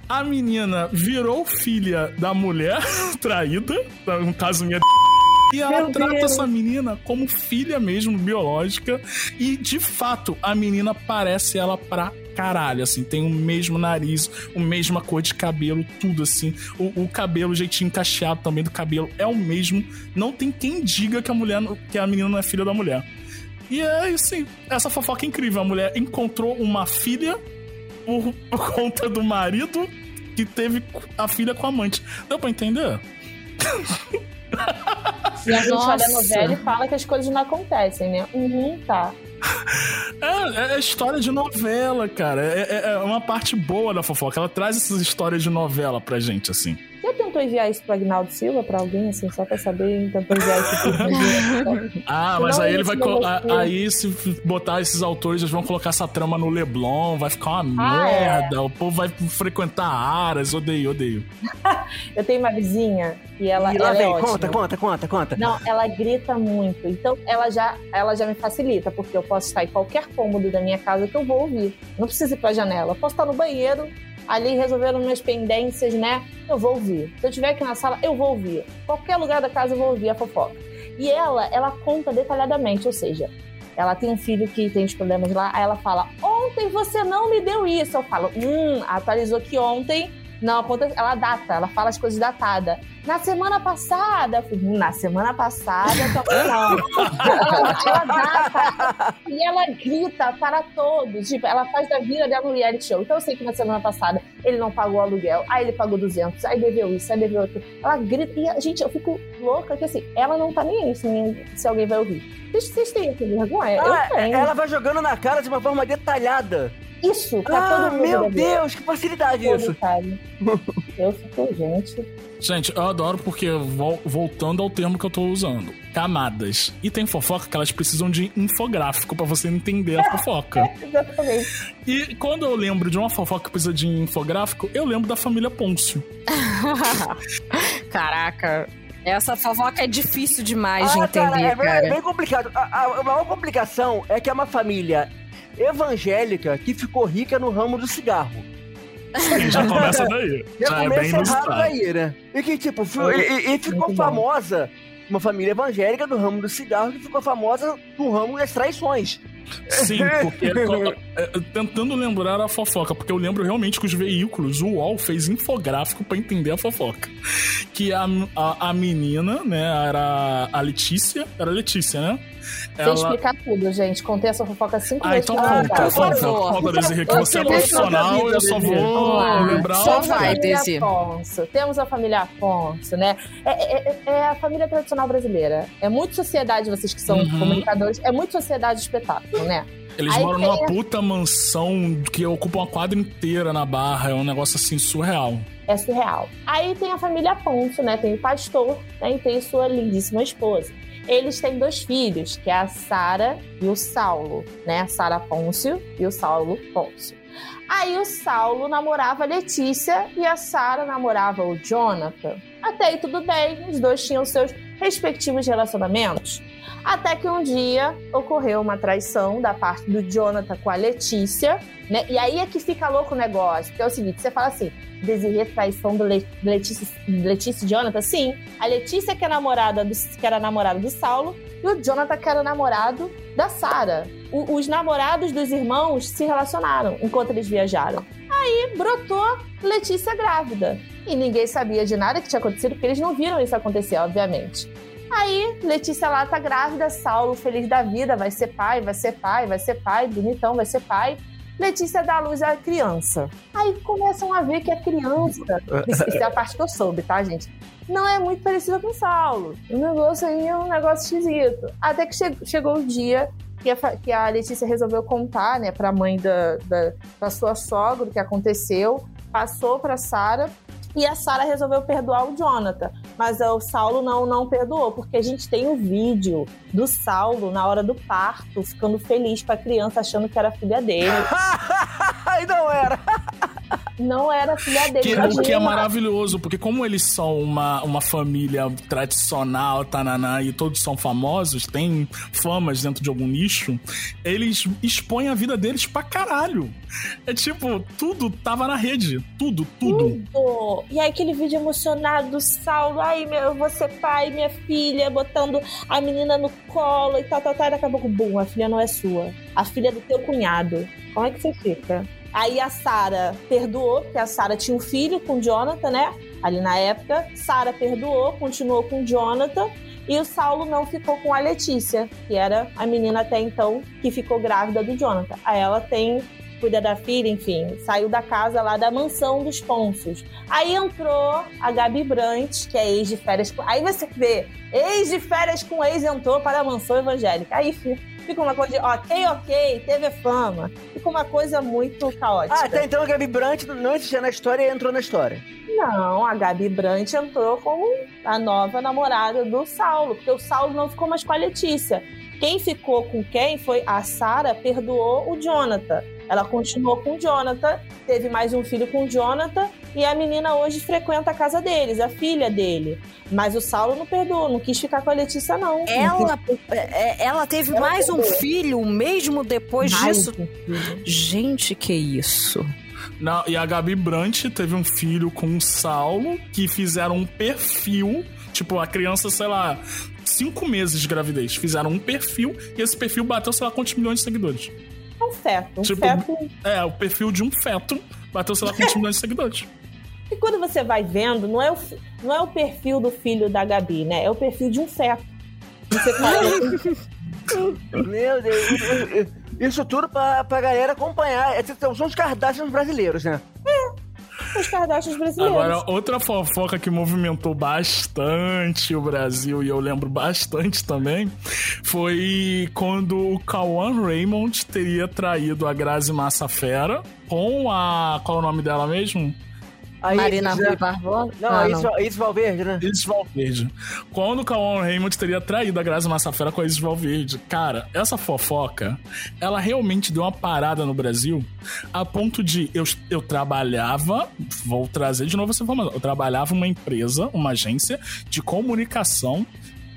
A menina virou filha da mulher traída, no caso minha e ela Meu trata Deus. essa menina como filha mesmo, biológica. E de fato, a menina parece ela pra caralho, assim. Tem o mesmo nariz, a mesma cor de cabelo, tudo assim. O, o cabelo, o jeitinho cacheado também do cabelo é o mesmo. Não tem quem diga que a mulher, que a menina não é filha da mulher. E é assim, essa fofoca é incrível. A mulher encontrou uma filha por, por conta do marido que teve a filha com a amante. Deu pra entender? E a gente olha a Nossa. novela e fala que as coisas não acontecem, né? Uhum, tá. É, é história de novela, cara. É, é- é uma parte boa da fofoca. Ela traz essas histórias de novela pra gente, assim. Já tentou enviar isso pro Agnaldo Silva, pra alguém, assim, só pra saber? Tentou enviar isso pro Ah, mas Não, aí ele vai. a- gostei. Aí, se botar esses autores, eles vão colocar essa trama no Leblon, vai ficar uma Ah, é. merda. O povo vai frequentar aras. Odeio, odeio. Eu tenho uma vizinha e ela, e lá ela é vem, ótima. conta, conta, conta, conta. Não, ela grita muito. Então, ela já, ela já me facilita, porque eu posso estar em qualquer cômodo da minha casa que eu vou ouvir. Não precisa ir pra janela. Eu posso estar no banheiro, ali resolvendo minhas pendências, né? Eu vou ouvir. Se eu estiver aqui na sala, eu vou ouvir. Qualquer lugar da casa eu vou ouvir a fofoca. E ela, ela conta detalhadamente, ou seja, ela tem um filho que tem os problemas lá, aí ela fala: Ontem você não me deu isso. Eu falo: Hum, atualizou que ontem não aconteceu. Ela data, ela fala as coisas datadas. Na semana passada, falei, "Hum, na semana passada, tô... ela, e ela grita para todos. Tipo, ela faz da vida dela um reality show. Então eu sei que na semana passada ele não pagou o aluguel, aí ele pagou 200, aí deveu isso, aí deveu aquilo. Ela grita. E, gente, eu fico louca que assim, ela não tá nem aí se, ninguém- se alguém vai ouvir. Vocês, vocês têm essa vergonha? Ah, eu tenho. ela vai jogando na cara de uma forma detalhada. Isso, pra Ah, todo mundo. meu. Deus, que facilidade Todo isso. Eu fico, gente. Gente, eu adoro porque, vol- voltando ao termo que eu tô usando, camadas. E tem fofoca que elas precisam de infográfico pra você entender a fofoca. Exatamente. E quando eu lembro de uma fofoca que precisa de infográfico, eu lembro da família Pôncio. Caraca. Essa fofoca é difícil demais de Ah, cara, entender, é, cara. é bem complicado. A, a- a maior complicação é que é uma família evangélica que ficou rica no ramo do cigarro. E já começa daí. Já, Já é bem começa errado daí, né? E que, tipo, e, e- ficou muito bom. famosa uma família evangélica do ramo do cigarro que ficou famosa no ramo das traições. Sim, porque é, é, tentando lembrar a fofoca, porque eu lembro realmente que os veículos, o UOL fez infográfico pra entender a fofoca. Que a, a, a menina, né, era a Letícia, era a Letícia, né? Sem explicar tudo, gente. Contei essa fofoca cinco Ah, vezes. então pra conta, contar. por conta, favor. conta, Desirê, que você é profissional, eu só Desirê. Vou lembrar Só vai, família Desi. Afonso. Temos a família Afonso, né? É, é- é- é a família tradicional brasileira. É muito sociedade, vocês que são Uhum. comunicadores, é muito sociedade de espetáculo, né? Eles Aí moram numa puta mansão que ocupa uma quadra inteira na barra, é um negócio assim surreal. É surreal. Aí tem a família Afonso, né? Tem o pastor né? e tem sua lindíssima esposa. Eles têm dois filhos, que é a Sara e o Saulo, né? A Sara Pôncio e o Saulo Pôncio. Aí o Saulo namorava a Letícia e a Sara namorava o Jonathan. Até aí tudo bem, os dois tinham seus respectivos relacionamentos. Até que um dia ocorreu uma traição da parte do Jonathan com a Letícia, né? E aí é que fica louco o negócio, porque é o seguinte, você fala assim, Desirê traição do Le Letícia, Letícia e Jonathan? Sim. A Letícia que, é namorada do, que era namorada do Saulo e o Jonathan que era namorado da Sara. Os namorados dos irmãos se relacionaram enquanto eles viajaram. Aí brotou Letícia grávida. E ninguém sabia de nada que tinha acontecido, porque eles não viram isso acontecer, obviamente. Aí, Letícia lá tá grávida, Saulo feliz da vida, vai ser pai, vai ser pai, vai ser pai, bonitão, vai ser pai. Letícia dá luz à criança. Aí começam a ver que a criança. Isso, é a parte que eu soube, tá, gente? Não é muito parecida com o Saulo. O negócio aí é um negócio esquisito. Até que che chegou o dia que a, que a, Letícia resolveu contar, né, pra mãe da, da, da sua sogra o que aconteceu. Passou pra Sara e a Sara resolveu perdoar o Jonathan. Mas o Saulo não, não perdoou, porque a gente tem o um vídeo do Saulo na hora do parto, ficando feliz com a criança, achando que era filha dele. e não era. Não era filha dele. Que, o que é maravilhoso, porque como eles são uma, uma família tradicional, tananã, e todos são famosos, têm famas dentro de algum nicho, eles expõem a vida deles pra caralho. É tipo, tudo tava na rede. Tudo, tudo. Tudo. E aí aquele vídeo emocionado do Saulo, ai, meu, eu vou ser pai, minha filha, botando a menina no colo e tal, tal, tal. E daqui a pouco, bum, a filha não é sua. A filha é do teu cunhado. Como é que você fica? Aí a Sara perdoou, porque a Sara tinha um filho com o Jonathan, né? Ali na época. Sara perdoou, continuou com o Jonathan. E o Saulo não ficou com a Letícia, que era a menina até então que ficou grávida do Jonathan. Aí ela tem cuida da filha, enfim, saiu da casa lá da mansão dos Ponços. Aí entrou a Gabi Brant, que é ex de férias. Com... Aí você vê, ex de férias com ex entrou para a mansão evangélica. Aí fica uma coisa de ok, ok, teve fama. Fica uma coisa muito caótica. Ah, até então a Gabi Brant não existia na história e entrou na história. Não, a Gabi Brant entrou como a nova namorada do Saulo, porque o Saulo não ficou mais com a Letícia. Quem ficou com quem foi a Sara, perdoou o Jonathan. Ela continuou com o Jonathan, teve mais um filho com o Jonathan, e a menina hoje frequenta a casa deles, a filha dele. Mas o Saulo não perdoou, não quis ficar com a Letícia, não. Ela, é, ela teve ela mais perdoou. um filho mesmo depois mais disso? Um Gente, que isso. Não, e a Gabi Brant teve um filho com o Saulo, que fizeram um perfil. Tipo, a criança, sei lá, cinco meses de gravidez. Fizeram um perfil e esse perfil bateu, sei lá, quantos milhões de seguidores. É um feto. Um tipo, feto. É, o perfil de um feto bateu, sei lá, quantos milhões de seguidores. E quando você vai vendo, não é, o, não é o perfil do filho da Gabi, né? É o perfil de um feto. Você fala. Meu Deus. Isso tudo pra, pra galera acompanhar. São os Kardashians brasileiros, né? É os Kardashians brasileiros. Agora, outra fofoca que movimentou bastante o Brasil, e eu lembro bastante também, foi quando o Kawan Raymond teria traído a Grazi Massafera com a... qual é o nome dela mesmo? Aí, Marina Rui Barbosa? Não, ah, Isis, não. Isis Valverde, né? Isis Valverde. Quando o Cauã Raymond teria traído a Grazi Massafera com a Isis Valverde. Cara, essa fofoca, ela realmente deu uma parada no Brasil a ponto de eu, eu trabalhava, vou trazer de novo essa informação, eu trabalhava uma empresa, uma agência de comunicação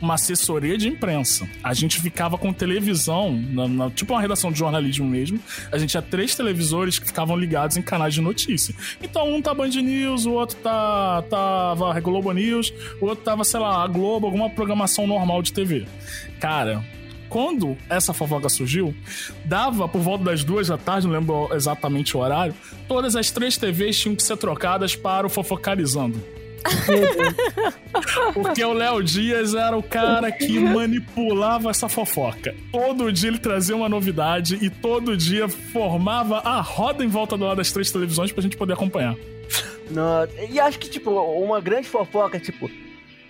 uma assessoria de imprensa. A gente ficava com televisão, na, na, tipo uma redação de jornalismo mesmo. A gente tinha três televisores que ficavam ligados em canais de notícia. Então, um tá Band News, o outro tá tava Globo News, o outro tava, sei lá, a Globo, alguma programação normal de TV. Cara, quando essa fofoca surgiu, dava por volta das duas da tarde, não lembro exatamente o horário, todas as três TVs tinham que ser trocadas para o Fofocalizando. Porque o Léo Dias era o cara que manipulava essa fofoca. Todo dia ele trazia uma novidade e todo dia formava a roda em volta do lado das três televisões pra gente poder acompanhar. E acho que, tipo, uma grande fofoca, tipo,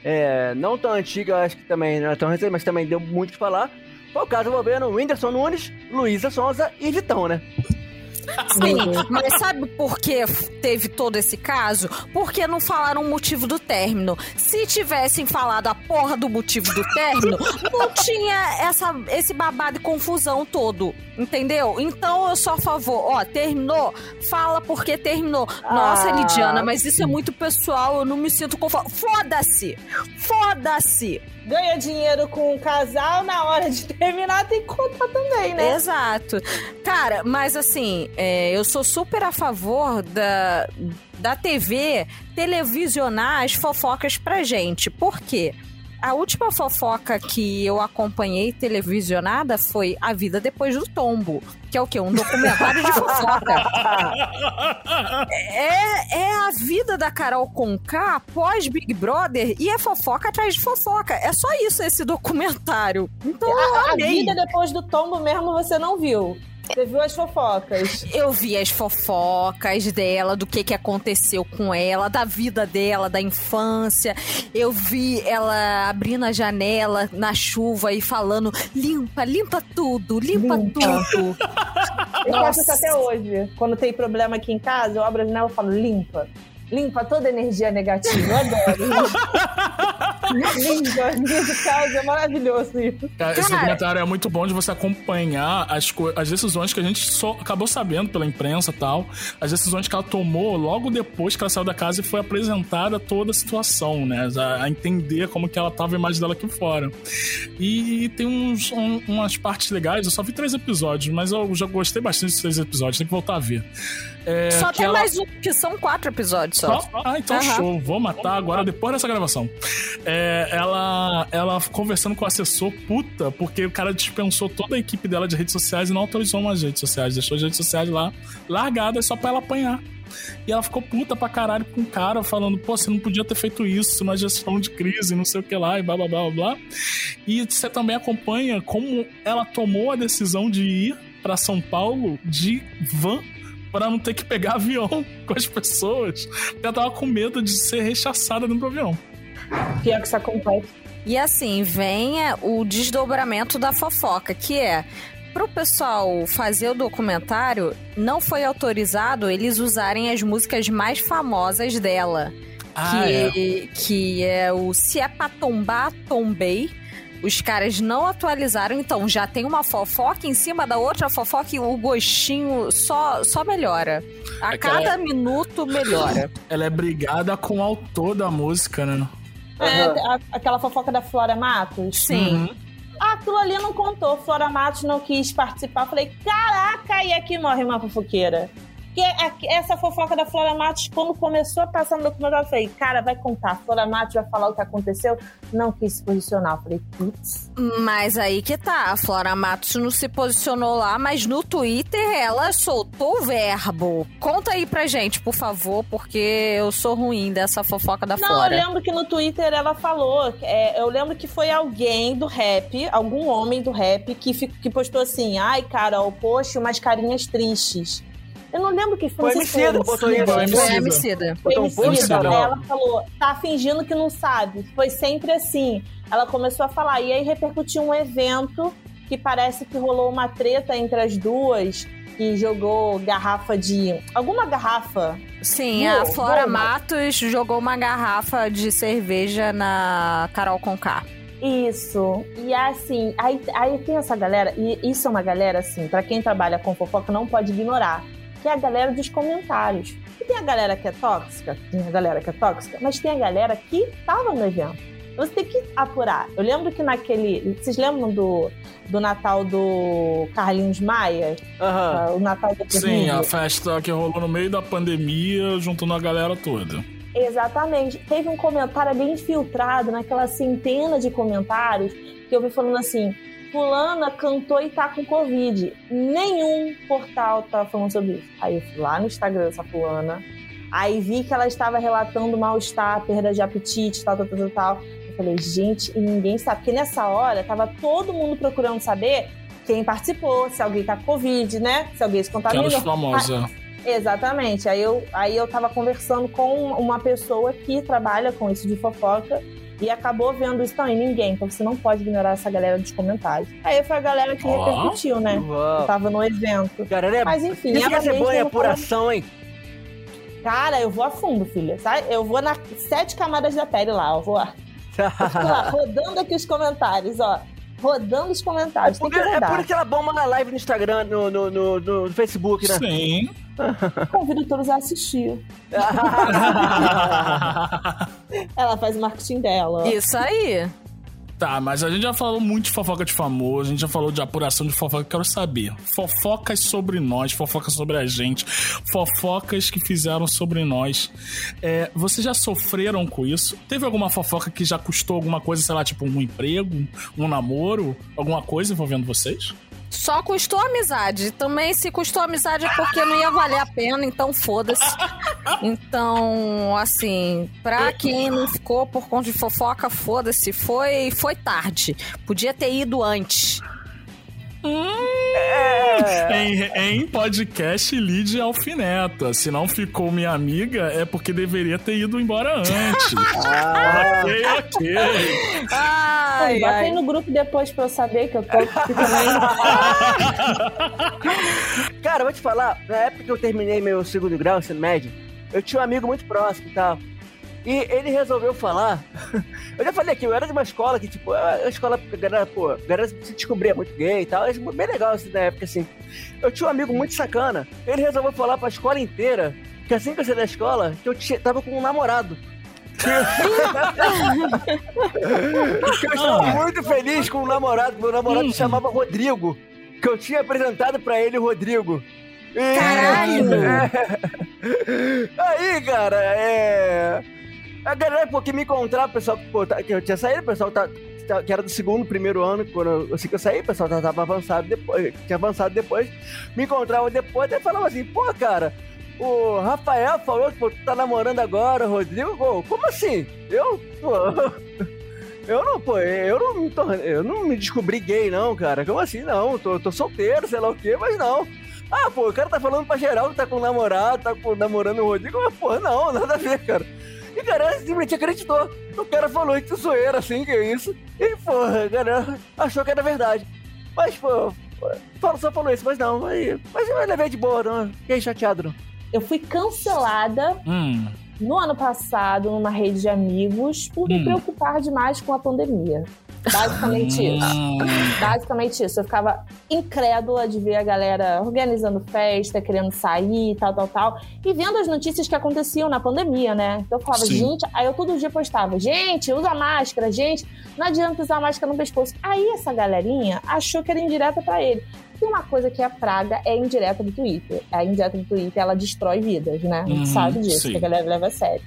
é, não tão antiga, acho que também não é tão recente, mas também deu muito que falar. Foi o caso envolvendo Whindersson Nunes, Luísa Sonza e Vitão, né? Sim, mas sabe por que teve todo esse caso? Porque não falaram o motivo do término. Se tivessem falado a porra do motivo do término, não tinha essa, esse babado e confusão todo. Entendeu? Então eu sou a favor. Ó, terminou? Fala porque terminou. Nossa, ah. Lidiana, mas isso é muito pessoal. Eu não me sinto confortável. Foda-se! Foda-se! ganha dinheiro com o casal, na hora de terminar tem que contar também, né? Exato. Cara, mas assim, é, eu sou super a favor da, da TV televisionar as fofocas pra gente. Por quê? A última fofoca que eu acompanhei televisionada foi A Vida Depois do Tombo, que é o quê? Um documentário de fofoca. É, é a vida da Carol Conká pós Big Brother e é fofoca atrás de fofoca. É só isso esse documentário. Então, a, a vida depois do tombo mesmo você não viu. Você viu as fofocas? Eu vi as fofocas dela, do que, que aconteceu com ela, da vida dela, da infância. Eu vi ela abrindo a janela na chuva e falando: limpa, limpa tudo, limpa, Limpa. tudo. Eu faço isso até hoje. Quando tem problema aqui em casa, eu abro a janela e falo, limpa. Limpa toda energia negativa. Eu adoro. de casa, é maravilhoso isso. Cara, esse documentário é muito bom de você acompanhar as, as decisões que a gente só acabou sabendo pela imprensa e tal. As decisões que ela tomou logo depois que ela saiu da casa e foi apresentada toda a situação, né? A, a entender como que ela tava a imagem dela aqui fora. E tem uns, um- umas partes legais, eu só vi três episódios, mas eu já gostei bastante desses três episódios, tem que voltar a ver. É, Só tem ela- mais um, que são quatro episódios só. só? Ah, então Aham. show. Vou matar agora depois dessa gravação. É, ela, ela conversando com o assessor puta, porque o cara dispensou toda a equipe dela de redes sociais e não autorizou umas redes sociais. Deixou as redes sociais lá largadas só pra ela apanhar. E ela ficou puta pra caralho com o cara, falando, pô, você não podia ter feito isso numa gestão de crise, não sei o que lá, e blá blá blá blá. blá. E você também acompanha como ela tomou a decisão de ir pra São Paulo de van pra não ter que pegar avião com as pessoas. Ela tava com medo de ser rechaçada dentro do avião. Pior que isso acontece. E assim, vem é, o desdobramento da fofoca, que é pro pessoal fazer o documentário, não foi autorizado eles usarem as músicas mais famosas dela. que, que é o Se é pra tombar, tombei. Os caras não atualizaram, então já tem uma fofoca em cima da outra fofoca e o gostinho só, só melhora. A Aquela- cada minuto melhora. Ela é brigada com o autor da música, né? É, a- aquela fofoca da Flora Matos. Sim. Uhum. Ah, aquilo ali não contou. Flora Matos não quis participar. Falei, caraca, e aqui morre uma fofoqueira. Porque essa fofoca da Flora Matos, quando começou a passar no documentário, eu falei, cara, vai contar. Flora Matos vai falar o que aconteceu. Não quis se posicionar. Eu falei, putz. Mas aí que tá, a Flora Matos não se posicionou lá, mas no Twitter ela soltou o verbo. Conta aí pra gente, por favor, porque eu sou ruim dessa fofoca da Não, Flora. eu lembro que no Twitter ela falou. é, eu lembro que foi alguém do rap, algum homem do rap, que, que postou assim: ai, Carol, poxa, umas carinhas tristes. Eu não lembro que Foi se Emicida, botou isso. Foi Foi Emicida. Um Emicida. ela falou, tá fingindo que não sabe. Foi sempre assim. Ela começou a falar. E aí repercutiu um evento que parece que rolou uma treta entre as duas. Que jogou garrafa de. Alguma garrafa. Sim, a Flora boa. Matos jogou uma garrafa de cerveja na Carol Conká. Isso. E assim, aí, aí tem essa galera, e isso é uma galera, assim, pra quem trabalha com fofoca, não pode ignorar. Que é a galera dos comentários. E tem a galera que é tóxica, tem a galera que é tóxica, mas tem a galera que tava no evento. Você tem que apurar. Eu lembro que naquele. Vocês lembram do, do Natal do Carlinhos Maia? Aham. Ah, O Natal do Sim, Rio? a festa que rolou no meio da pandemia, juntando a galera toda. Exatamente. Teve um comentário ali infiltrado naquela centena de comentários que eu vi falando assim: Fulana cantou e tá com Covid. Nenhum portal tá falando sobre isso. Aí eu fui lá no Instagram dessa Fulana. Aí vi que ela estava relatando mal-estar, perda de apetite, tal, tal, tal, tal, tal. Eu falei, gente, e ninguém sabe. Porque nessa hora tava todo mundo procurando saber quem participou, se alguém tá com Covid, né? Se alguém se contaminou. os famosos. é. Exatamente. Aí eu, aí eu tava conversando com uma pessoa que trabalha com isso de fofoca e acabou vendo isso também. Ninguém. Então você não pode ignorar essa galera dos comentários. Aí foi a galera que Ó. repercutiu, né? Tava no evento. Galera, é... Mas enfim, isso que é em não falou- apuração, hein? Cara, eu vou a fundo, filha. Sabe? Eu vou nas sete camadas da pele lá. Eu vou lá. Eu lá, rodando aqui os comentários, ó. Rodando os comentários. Tem Porque que é por rodar. isso que ela bomba na live no Instagram, no, no, no, no Facebook, né? Sim. Convido todos a assistir. Ela faz o marketing dela. Isso aí. Tá, mas a gente já falou muito de fofoca de famoso, a gente já falou de apuração de fofoca. Quero saber. Fofocas sobre nós, fofocas sobre a gente, fofocas que fizeram sobre nós. É, vocês já sofreram com isso? Teve alguma fofoca que já custou alguma coisa, sei lá, tipo um emprego, um namoro, alguma coisa envolvendo vocês? Só custou amizade. Também, se custou amizade é porque não ia valer a pena, então foda-se. Então, assim, pra quem não ficou por conta de fofoca, foda-se. Foi, foi tarde. Podia ter ido antes. Em, em podcast, Lid alfineta. Se não ficou minha amiga, é porque deveria ter ido embora antes. Ah, ok, ok. Ai, Bota aí no grupo depois pra eu saber que eu tô. Cara, eu vou te falar, na época que eu terminei meu segundo grau, ensino médio, eu tinha um amigo muito próximo e tal. E ele resolveu falar. eu já falei aqui, eu era de uma escola que, tipo, a a escola, galera, pô, galera se descobria muito gay e tal. É bem legal assim na época, assim. Eu tinha um amigo muito sacana. Ele resolveu falar pra escola inteira que assim que eu saí da escola, que eu tinha, tava com um namorado. eu estava muito feliz com o namorado, que meu namorado se chamava Rodrigo. Que eu tinha apresentado pra ele o Rodrigo. E- Caralho! Aí, cara, é. A galera, pô, que me encontrava, pessoal pô, que eu tinha saído, pessoal tá, tá- que era do segundo, primeiro ano, quando eu, assim que eu saí, o pessoal já tava avançado depois, tinha avançado depois, me encontrava depois, até falava assim, pô, cara, o Rafael falou que tu tá namorando agora, Rodrigo, Pô, como assim? Eu, pô, eu não, pô, eu não, me torne- eu não me descobri gay, não, cara, como assim, não, tô, tô solteiro, sei lá o quê, mas não. Ah, pô, o cara tá falando pra geral que tá com namorado, tá com, namorando o Rodrigo, mas, pô, não, nada a ver, cara. E, cara, simplesmente acreditou. O cara falou que zoeira, assim, que é isso. E, porra, a galera achou que era verdade. Mas, pô, fala- só falou isso, mas não. Mas, mas eu levei de boa, não. Fiquei chateado, não. Eu fui cancelada Hum, no ano passado numa rede de amigos por me Hum. preocupar demais com a pandemia. Basicamente isso. hum, Basicamente isso. Eu ficava incrédula de ver a galera organizando festa, querendo sair, tal, tal, tal. E vendo as notícias que aconteciam na pandemia, né? Então eu falava, Sim. gente, aí eu todo dia postava, gente, usa máscara, gente, não adianta usar máscara no pescoço. Aí essa galerinha achou que era indireta pra ele. Tem uma coisa que é praga, é a indireta do Twitter. A indireta do Twitter, ela destrói vidas, né? A gente Uhum, sabe disso, sim. que a galera leva a sério.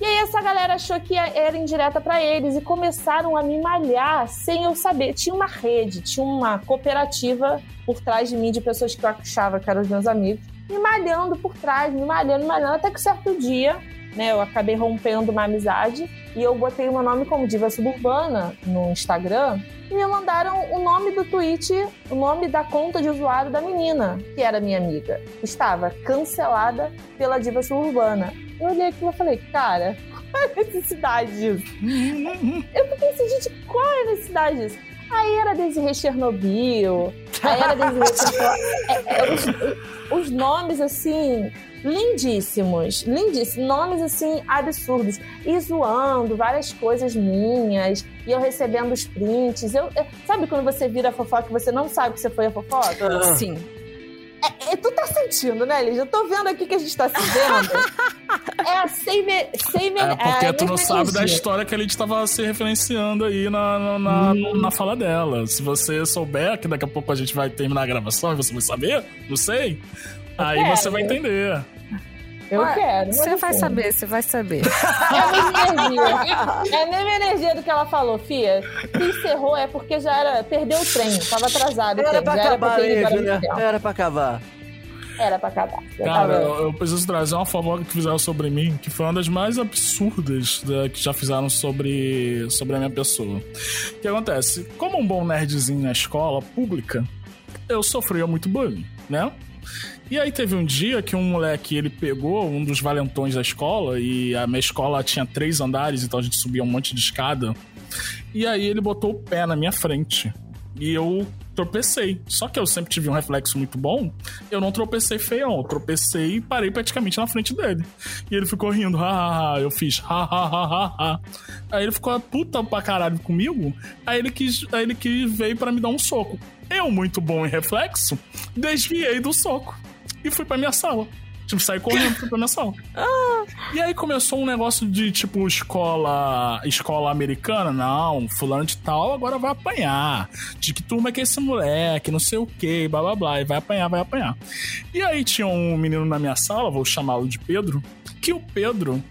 E aí essa galera achou que era indireta pra eles e começaram a me malhar sem eu saber. Tinha uma rede, tinha uma cooperativa por trás de mim de pessoas que eu achava que eram os meus amigos, me malhando por trás, me malhando, me malhando, até que certo dia, né, eu acabei rompendo uma amizade e eu botei o meu nome como Diva Suburbana no Instagram e me mandaram o nome do tweet, o nome da conta de usuário da menina, que era minha amiga. Estava cancelada pela Diva Suburbana. Eu olhei aquilo e falei, cara, qual é a necessidade disso? Eu fiquei assim, gente, qual é a necessidade disso? Aí era Desirê Chernobyl, aí era Desirê... é, é, os, os nomes, assim, lindíssimos, lindíssimos, nomes, assim, absurdos. E zoando várias coisas minhas, e eu recebendo os prints. Eu, eu- sabe quando você vira a fofoca e você não sabe que você foi a fofoca? Ah. Sim. É, tu tá sentindo, né, Lígia? Eu tô vendo aqui que a gente tá se vendo. é a sem, me, sem me, É porque a tu não sabe da história que a gente tava se referenciando aí na, na, na, Hum. na fala dela. Se você souber, que daqui a pouco a gente vai terminar a gravação e você vai saber, não sei. Aí quero. você vai entender. Eu Ué, quero. Você vai saber, você vai saber. É a mesma energia. É a mesma energia do que ela falou, Fia. Se encerrou é porque já era. Perdeu o trem, tava atrasado. Era pra era acabar mesmo, no né? tempo. Era pra acabar. Era pra acabar. Já Cara, eu, eu preciso trazer uma fofoca que fizeram sobre mim, que foi uma das mais absurdas da- que já fizeram sobre, sobre a minha pessoa. O que acontece? Como um bom nerdzinho na escola pública, eu sofria muito bullying, né? E aí teve um dia que um moleque, ele pegou um dos valentões da escola, e a minha escola tinha três andares, então a gente subia um monte de escada. E aí ele botou o pé na minha frente. E eu tropecei. Só que eu sempre tive um reflexo muito bom. Eu não tropecei feião. Eu tropecei e parei praticamente na frente dele. E ele ficou rindo. Ha, ha, ha. Eu fiz. Ha, ha, ha, ha, ha. Aí ele ficou puta pra caralho comigo. Aí ele quis, aí ele quis veio pra me dar um soco. Eu, muito bom em reflexo, desviei do soco. E fui pra minha sala. Tipo, saí correndo e pra minha sala. E aí começou um negócio de tipo escola escola americana, não, fulano de tal agora vai apanhar. De que turma é que é esse moleque, não sei o que, blá blá blá, e vai apanhar, vai apanhar. E aí tinha um menino na minha sala, vou chamá-lo de Pedro, que o Pedro,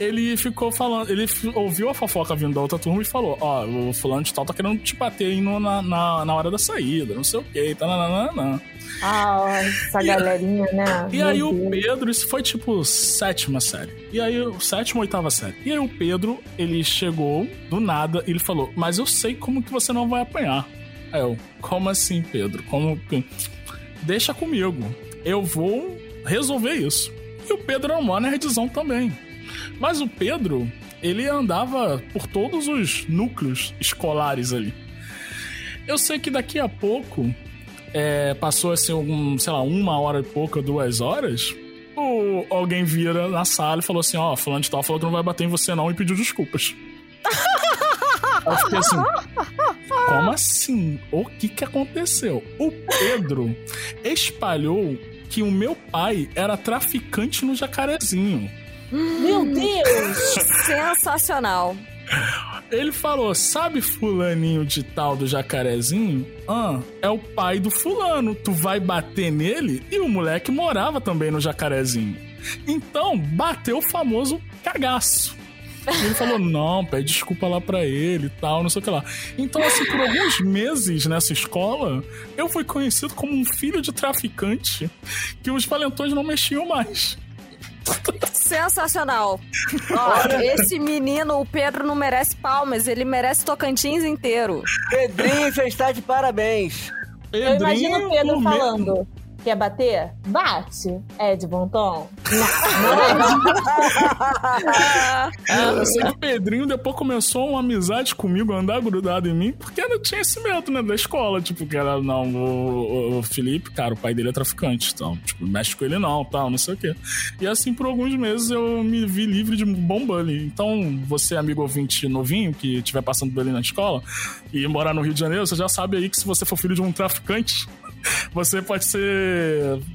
ele ficou falando, ele ouviu a fofoca vindo da outra turma e falou: Ó, o fulano de tal tá querendo te bater aí no- na, na, na hora da saída, não sei o que, tá, nananana. Ah, essa galerinha, né? E Meu aí o Deus. Pedro, isso foi tipo sétima série. E aí, sétima ou oitava série. E aí o Pedro, ele chegou do nada e ele falou: Mas eu sei como que você não vai apanhar. Aí eu, como assim, Pedro? Como deixa comigo. Eu vou resolver isso. E o Pedro era uma nerdzão também. Mas o Pedro, ele andava por todos os núcleos escolares ali. Eu sei que daqui a pouco, é, passou assim, algum, sei lá, uma hora e pouca, duas horas, alguém vira na sala e falou assim: Ó, fulano de tal falou que não vai bater em você não e pediu desculpas. Eu fiquei assim, como assim? O que que aconteceu? O Pedro espalhou que o meu pai era traficante no Jacarezinho. Meu Deus! Sensacional. Ele falou: sabe fulaninho de tal do jacarezinho? Ah, é o pai do fulano. Tu vai bater nele? E o moleque morava também no jacarezinho. Então, bateu o famoso cagaço. E ele falou: não, pede desculpa lá pra ele e tal, não sei o que lá. Então, assim, por alguns meses nessa escola, eu fui conhecido como um filho de traficante que os valentões não mexiam mais. Sensacional. Ó, esse menino, o Pedro, não merece palmas, ele merece Tocantins inteiro. Pedrinho, você está de parabéns. Eu imagino o Pedro falando. Quer bater? Bate. É de bom tom? Não, não Eu sei que o Pedrinho depois começou uma amizade comigo, andar grudado em mim, porque eu tinha esse medo, né, da escola. Tipo, que era, não, o- o Felipe, cara, o pai dele é traficante, então, tipo, mexe com ele não, tal, não sei o quê. E assim, por alguns meses eu me vi livre de bom bullying. Então, você, amigo ouvinte novinho, que estiver passando bullying na escola e morar no Rio de Janeiro, você já sabe aí que se você for filho de um traficante, você pode ser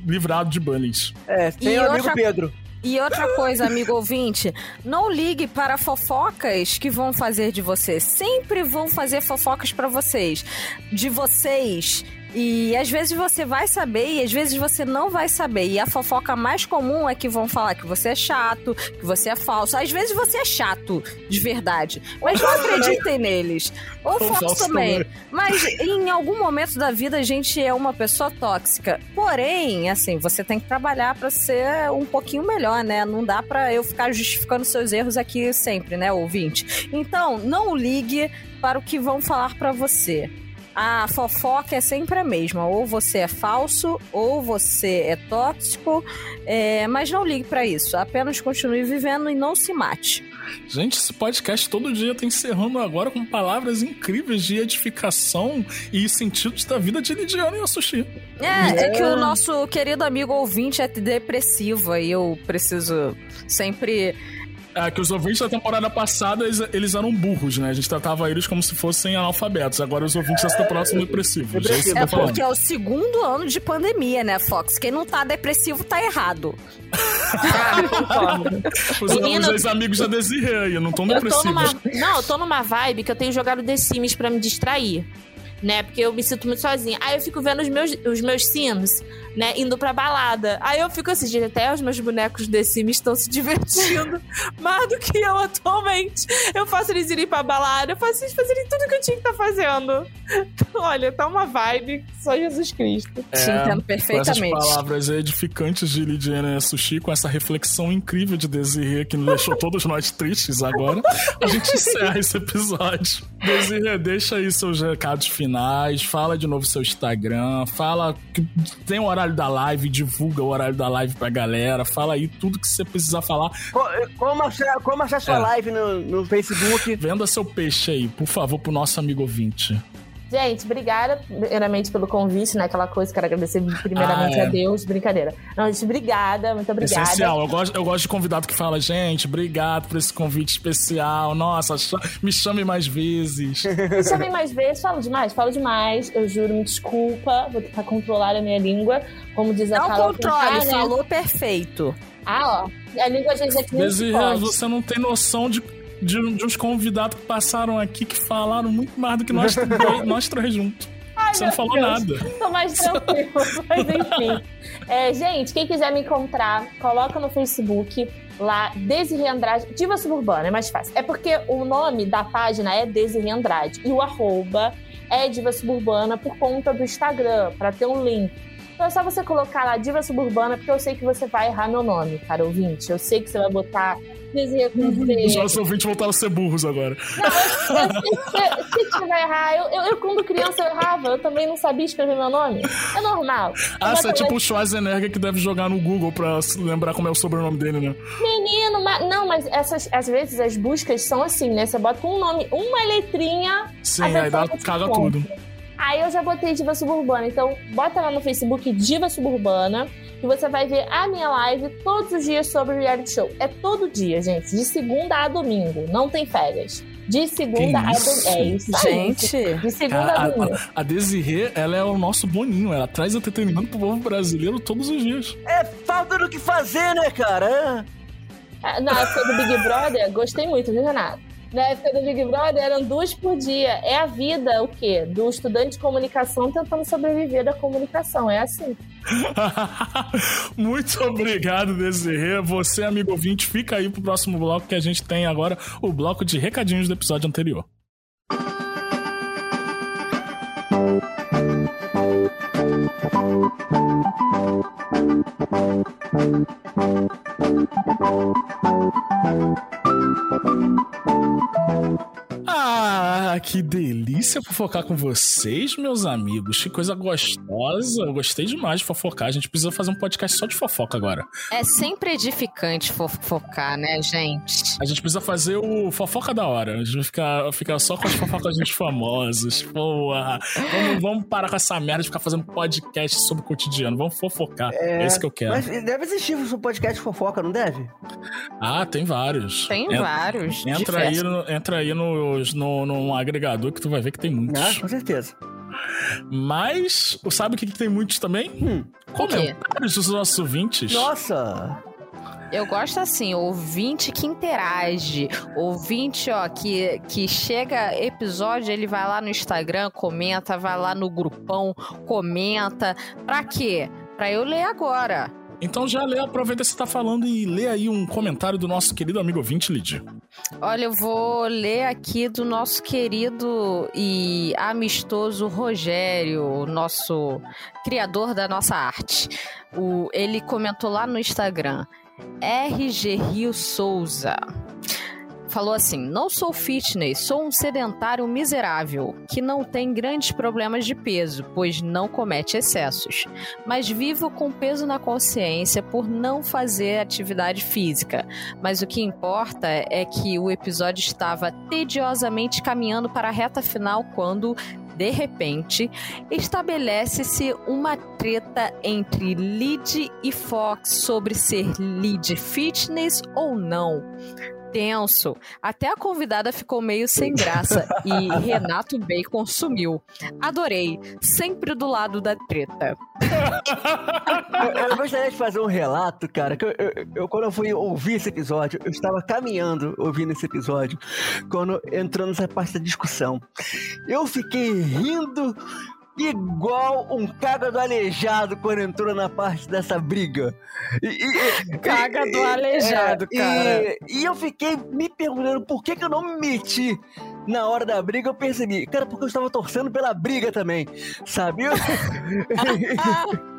livrado de bullying. É, tem E o amigo outra- Pedro. E outra coisa, amigo ouvinte, não ligue para fofocas que vão fazer de você. Sempre vão fazer fofocas para vocês. De vocês. E às vezes você vai saber e às vezes você não vai saber. E a fofoca mais comum é que vão falar que você é chato, que você é falso. Às vezes você é chato, de verdade. Mas não acreditem neles. Ou falso, também. também. Mas em algum momento da vida a gente é uma pessoa tóxica. Porém, assim, você tem que trabalhar pra ser um pouquinho melhor, né? Não dá pra eu ficar justificando seus erros aqui sempre, né, ouvinte? Então, não ligue para o que vão falar pra você. A fofoca é sempre a mesma. Ou você é falso, ou você é tóxico. é, mas não ligue pra isso. Apenas continue vivendo e não se mate. Gente, esse podcast todo dia tá encerrando agora com palavras incríveis de edificação e sentidos da vida de Lidiane e a Sushi. É, é que o nosso querido amigo ouvinte é depressivo e eu preciso sempre. É que os ouvintes da temporada passada, eles, eles eram burros, né? A gente tratava eles como se fossem analfabetos. Agora os ouvintes dessa temporada são depressivos. É É porque é o segundo ano de pandemia, né, Fox? Quem não tá depressivo tá errado. Os, Menino- os ex-amigos da Desirê aí, não tão depressivos. numa. Não, eu tô numa vibe que eu tenho jogado The Sims pra me distrair. Né? Porque eu me sinto muito sozinha. Aí eu fico vendo os meus, os meus Sims, né? Indo pra balada. Aí eu fico assim, gente, até os meus bonecos The Sims estão se divertindo mais do que eu atualmente. Eu faço eles irem pra balada, eu faço eles fazerem tudo que eu tinha que estar fazendo. Então, olha, tá uma vibe só Jesus Cristo. Te entendo Com essas perfeitamente. palavras edificantes de Lidiane e Sushi, com essa reflexão incrível de Desirê que nos deixou todos nós tristes agora, a gente encerra esse episódio. Desirê, deixa aí seus recados finais, fala de novo seu Instagram, fala que tem o horário da live, divulga o horário da live pra galera, fala aí tudo que você precisar falar. Co- Como achar, como achar sua É. live no, no Facebook? Venda seu peixe aí, por favor, pro nosso amigo ouvinte. Gente, obrigada primeiramente pelo convite, né? Aquela coisa, quero agradecer primeiramente Ah, é. a Deus. Brincadeira. Não, gente, obrigada, muito obrigada. Essencial. Eu gosto, eu gosto de convidado que fala, gente, obrigado por esse convite especial. Nossa, me chame mais vezes. Me chamem mais vezes, falo demais, falo demais. Eu juro, me desculpa, vou tentar controlar a minha língua. Como diz a Não Carol controle, né? falou perfeito. Ah, ó. A língua vezes é que nem Desirê, pode. você não tem noção de, de, de uns convidados que passaram aqui que falaram muito mais do que nós, três- nós três juntos. Você não falou Deus. nada. Tô mais tranquilo, mas enfim. É, gente, quem quiser me encontrar, coloca no Facebook lá, Desirê Andrade, Diva Suburbana, é mais fácil. É porque o nome da página é Desirê Andrade e o arroba é Diva Suburbana por conta do Instagram, pra ter um link. Então é só você colocar lá Diva Suburbana, porque eu sei que você vai errar meu nome, cara ouvinte. Eu sei que você vai botar Os Z. nossos ouvintes voltaram a ser burros agora. Não, eu, eu, se, se tiver errar, eu, eu, eu, quando criança eu errava, eu também não sabia escrever meu nome. É normal. Ah, você é tipo o Schwarzenegger que deve jogar no Google pra lembrar como é o sobrenome dele, né? Menino, ma- não, mas essas, às vezes as buscas são assim, né? Você bota com um nome, uma letrinha. Sim, aí dá, caga tudo. Aí eu já botei Diva Suburbana. Então, bota lá no Facebook Diva Suburbana e você vai ver a minha live todos os dias sobre reality show. É todo dia, gente. De segunda a domingo. Não tem férias. De segunda Que a domingo. É isso aí. Gente, De segunda A, a domingo. a, a Desirê, ela é o nosso boninho. Ela traz entretenimento pro povo brasileiro todos os dias. É falta do que fazer, né, cara? Ah, Na época do Big Brother, gostei muito, viu, Renato? Na época do Big Brother eram duas por dia. É a vida, o quê? Do estudante de comunicação tentando sobreviver da comunicação. É assim. Muito obrigado, Desirê. Você, amigo ouvinte, fica aí pro próximo bloco que a gente tem agora o bloco de recadinhos do episódio anterior. Ah, que delícia fofocar com vocês, meus amigos. Que coisa gostosa. Eu gostei demais de fofocar. A gente precisa fazer um podcast só de fofoca agora. é sempre edificante fofocar, né, gente? A gente precisa fazer o fofoca da hora. A gente vai ficar, ficar só com as fofocas dos famosos. Porra. Vamos, vamos parar com essa merda de ficar fazendo podcast sobre o cotidiano. Vamos fofocar. É, isso que eu quero. Mas deve existir um podcast de fofoca, não deve? Ah, tem vários. Tem En- vários. Entra aí, no, entra aí nos- no, num agregador que tu vai ver que tem muitos. Ah, com certeza. Mas, sabe o que, que tem muitos também? Hum. Quê? Comentários dos nossos ouvintes. Nossa! Eu gosto assim, ouvinte que interage. Ouvinte, ó, que, que chega episódio, ele vai lá no Instagram, comenta, vai lá no grupão, comenta. Pra quê? Pra eu ler agora. Então já lê, aproveita que você tá falando e lê aí um comentário do nosso querido amigo ouvinte, Lid. Olha, eu vou ler aqui do nosso querido e amistoso Rogério, nosso criador da nossa arte. O, ele comentou lá no Instagram, RG Rio Souza. Falou assim: Não sou fitness, sou um sedentário miserável que não tem grandes problemas de peso, pois não comete excessos. Mas vivo com peso na consciência por não fazer atividade física. Mas o que importa é que o episódio estava tediosamente caminhando para a reta final quando, de repente, estabelece-se uma treta entre Lid e Fox sobre ser Lid fitness ou não. Tenso. Até a convidada ficou meio sem graça e Renato Bacon sumiu. Adorei. Sempre do lado da treta. Eu, eu gostaria de fazer um relato, cara, que eu, eu- eu- quando eu fui ouvir esse episódio, eu estava caminhando ouvindo esse episódio, quando entrou nessa parte da discussão. Eu fiquei rindo igual um caga do aleijado quando entrou na parte dessa briga. E- e- Caga e- do aleijado, e- cara. E, eu fiquei me perguntando por que, que eu não me meti na hora da briga. Eu percebi, cara, porque eu estava torcendo pela briga também, sabe?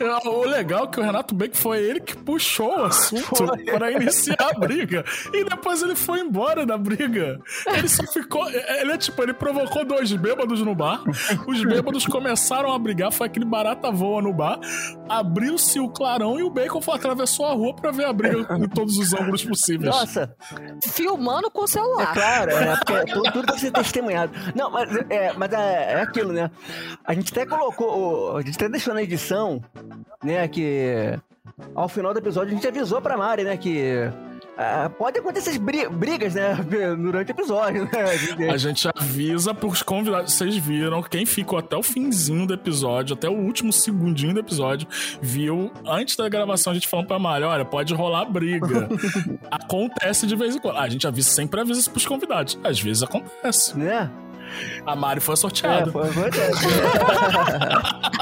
É, O legal é que o Renato Bacon foi ele que puxou o assunto para iniciar a briga. E depois ele foi embora da briga. Ele só ficou. Ele é tipo, ele provocou dois bêbados no bar. Os bêbados começaram a brigar. Foi aquele barata voa no bar. Abriu-se o clarão e o Bacon foi, atravessou a rua para ver a briga em todos os ângulos possíveis. Nossa, Filmando com o É celular. claro, é, porque tudo, tudo tem que ser testemunhado. Não, mas, é, mas é, é aquilo, né? A gente até colocou, a gente até deixou na edição, né, que ao final do episódio a gente avisou pra Mari, né, que ah, pode acontecer bri- brigas, né, durante o episódio, né? A gente- A gente avisa pros convidados. Vocês viram, quem ficou até o finzinho do episódio, até o último segundinho do episódio, viu antes da gravação a gente falando pra Mari: olha, pode rolar briga. acontece de vez em quando. A gente avisa, sempre avisa isso pros convidados. Às vezes acontece. né? A Mari foi É, sorteada. foi verdade.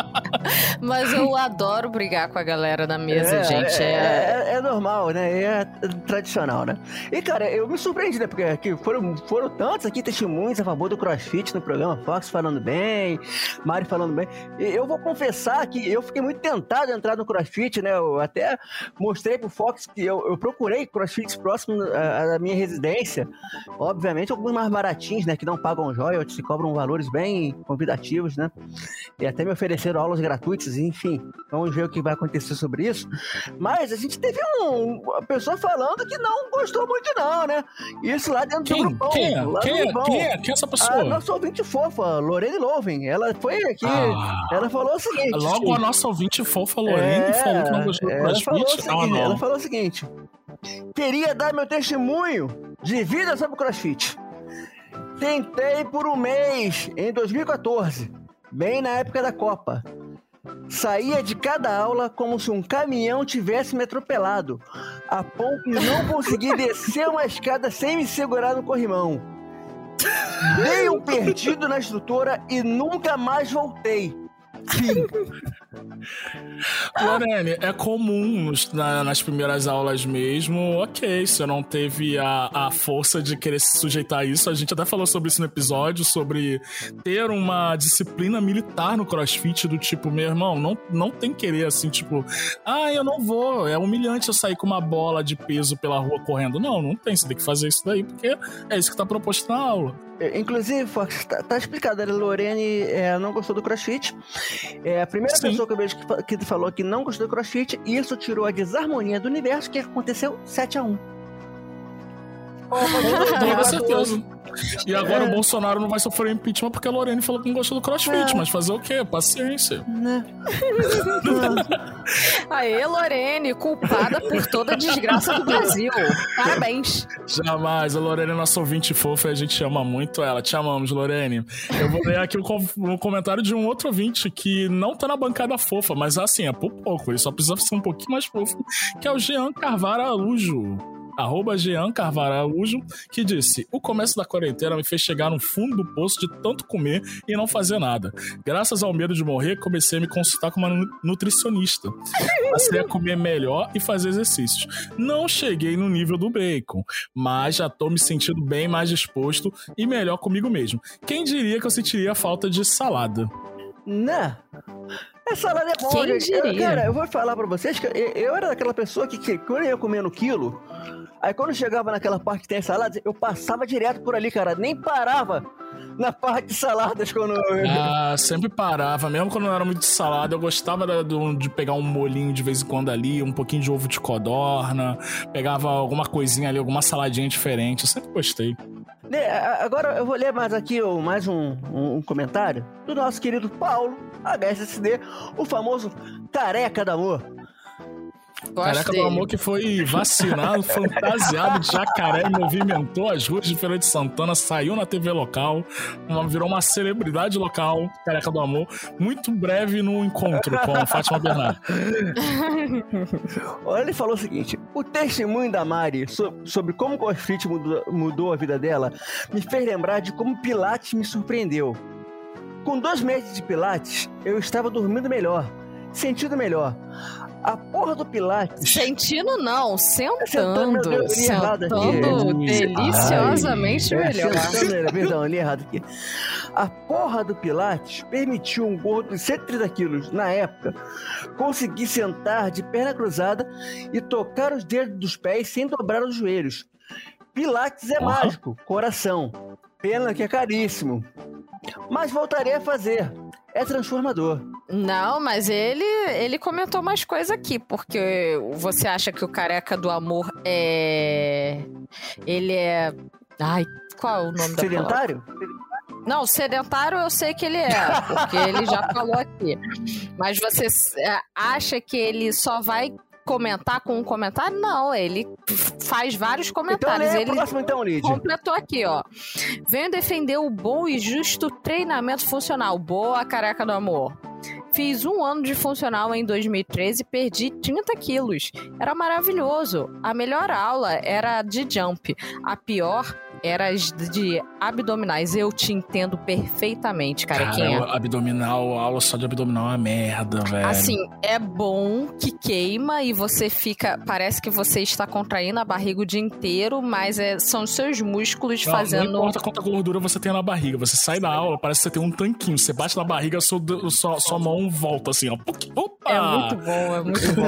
Mas eu adoro brigar com a galera da mesa, É, gente. É, É... é- é normal, né? É tradicional, né? E, cara, eu me surpreendi, né? Porque aqui foram, foram tantos aqui testemunhos a favor do CrossFit no programa Fox falando bem, Mari falando bem. E eu vou confessar que eu fiquei muito tentado a entrar no CrossFit, né? Eu até mostrei pro Fox que eu, eu procurei CrossFits próximo à, à minha residência. Obviamente, alguns mais baratinhos, né? Que não pagam royalties, cobram valores bem convidativos, né? E até me ofereceram aulas gratuitas, enfim. Vamos ver o que vai acontecer sobre isso. Mas a gente teve um, uma pessoa falando que não gostou muito, não, né? Isso lá dentro do Quem? grupão. Quem é? Quem é? Quem é? Quem é essa A pessoa? nossa ouvinte fofa, Lorene Loven. Ela foi aqui. Ah. Ela falou o seguinte. Logo a nossa ouvinte fofa Lorene É, falou que não gostou do CrossFit. Ah, seguinte, não. ela falou o seguinte: queria dar meu testemunho de vida sobre o CrossFit. Tentei por um mês em 2014, bem na época da Copa. Saía de cada aula como se um caminhão tivesse me atropelado, a ponto de não conseguir descer uma escada sem me segurar no corrimão. Dei um perdido na estrutura e nunca mais voltei. Fim. Lorene, é comum nas primeiras aulas mesmo. Ok, você não teve a, a força de querer se sujeitar a isso. A gente até falou sobre isso no episódio, sobre ter uma disciplina militar no crossfit, do tipo, meu irmão, não, não tem querer assim, tipo, ah, eu não vou. É humilhante eu sair com uma bola de peso pela rua correndo. Não, não tem. Você tem que fazer isso daí, porque é isso que tá proposto na aula. É, Inclusive, Fox, tá, tá explicado, a Lorene é, não gostou do CrossFit. É a primeira Sim. pessoa que eu vejo que, que falou que não gostou do CrossFit, e isso tirou a desarmonia do universo, que aconteceu 7x1. Com toda certeza. E agora É. o Bolsonaro não vai sofrer impeachment porque a Lorene falou que não gostou do crossfit. É. Mas fazer o quê? Paciência. Né? Aê, Lorene, culpada por toda a desgraça do Brasil. Parabéns. Jamais. A Lorene é nossa ouvinte fofa e a gente ama muito ela. Te amamos, Lorene. Eu vou ler aqui um comentário de um outro ouvinte que não tá na bancada fofa, mas assim, é por pouco. Ele só precisa ser um pouquinho mais fofo, que é o Jean Carvalho Araújo. Arroba Jean Carvalho Araújo, que disse: O começo da quarentena me fez chegar no fundo do poço de tanto comer e não fazer nada. Graças ao medo de morrer, comecei a me consultar com uma nu- nutricionista. Passei a comer melhor e fazer exercícios. Não cheguei no nível do bacon, mas já tô me sentindo bem mais disposto e melhor comigo mesmo. Quem diria que eu sentiria falta de salada? Né? Essa salada é bom, Quem gente. Eu- cara, eu vou falar pra vocês que eu, eu era daquela pessoa que, que quando eu ia comendo quilo, aí quando chegava naquela parte que tem salada, eu passava direto por ali, cara. Nem parava na parte de saladas quando eu... Ah, sempre parava, mesmo quando não era muito de salada, eu gostava da- do- de pegar um molinho de vez em quando ali, um pouquinho de ovo de codorna, pegava alguma coisinha ali, alguma saladinha diferente, eu sempre gostei. Né, Agora eu vou ler mais aqui mais um, um- comentário do nosso querido Paulo, HSSD, o famoso careca do amor. Gosto Careca do dele. Amor que foi vacinado, fantasiado de jacaré e movimentou as ruas de Feira de Santana, saiu na TV local, uma- virou uma celebridade local, Careca do Amor, muito breve no encontro com a Fátima Bernardo. Olha, ele falou o seguinte: o testemunho da Mari so- sobre como o CrossFit mudou, mudou a vida dela me fez lembrar de como Pilates me surpreendeu. Com dois meses de Pilates, eu estava dormindo melhor, sentindo melhor. A porra do Pilates. Sentindo não, Sentando, sentando. Deus. Sentando Ai. deliciosamente É, melhor. sentando, perdão, eu li errado aqui. A porra do Pilates permitiu um gordo de 130 quilos, na época, conseguir sentar de perna cruzada e tocar os dedos dos pés sem dobrar os joelhos. Pilates é mágico, coração. Pena que é caríssimo. Mas voltarei a fazer. É transformador. Não, mas ele, ele comentou mais coisa aqui, porque você acha que o careca do amor é. Ele é. Ai, qual é o nome da palavra? Sedentário? Não, sedentário eu sei que ele é, porque ele já falou aqui. Mas você é, acha que ele só vai comentar com um comentário? Não, ele faz vários Então comentários. a ele próxima então, Lid. completou aqui, ó. Venho defender o bom e justo treinamento funcional. Boa, careca do amor. Fiz um ano de funcional em 2013 e perdi 30 quilos. Era maravilhoso. A melhor aula era de jump. A pior era de abdominais. Eu te entendo perfeitamente, carequinha. Cara, abdominal, aula só de abdominal é uma merda, velho. Assim, é bom que queima e você fica. Parece que você está contraindo a barriga o dia inteiro, mas é, são os seus músculos Não, fazendo. Não importa quanta gordura você tem na barriga. Você sai da aula, parece que você tem um tanquinho. Você bate na barriga, sua, sua, sua mão volta assim, ó. Opa! É muito bom, é muito bom.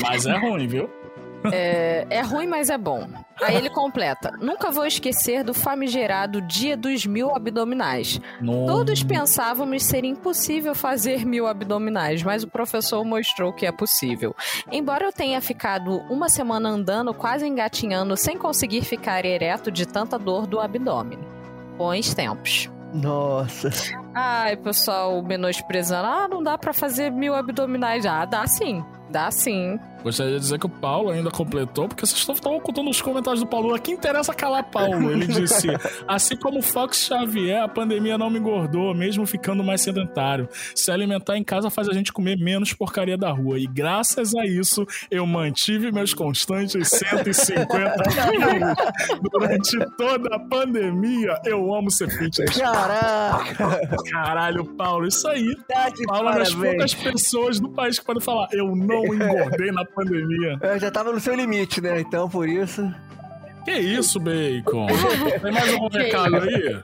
Mas é ruim, viu? É, é ruim, mas é bom. Aí ele completa: Nunca vou esquecer do famigerado Dia dos Mil Abdominais. Não- Todos pensávamos ser impossível fazer mil abdominais, mas o professor mostrou que é possível. Embora eu tenha ficado uma semana andando, quase engatinhando, sem conseguir ficar ereto de tanta dor do abdômen. Bons tempos. Nossa. Ai, pessoal menosprezando. Ah, não dá pra fazer mil abdominais. Ah, dá sim. Dá sim. Gostaria de dizer que o Paulo ainda completou, porque vocês estavam contando os comentários do Paulo. Aqui interessa calar Paulo. Ele disse: Assim como o Fox Xavier, a pandemia não me engordou, mesmo ficando mais sedentário. Se alimentar em casa faz a gente comer menos porcaria da rua. E graças a isso, eu mantive meus constantes 150 quilos. Durante toda a pandemia, eu amo ser fitness. Caraca. Caralho, Paulo, isso aí. Tá Paulo é uma das poucas pessoas do país que podem falar: Eu não engordei na pandemia. Eu já tava no seu limite, né? Então, por isso. Que isso, Bacon? Tem mais algum recado aí?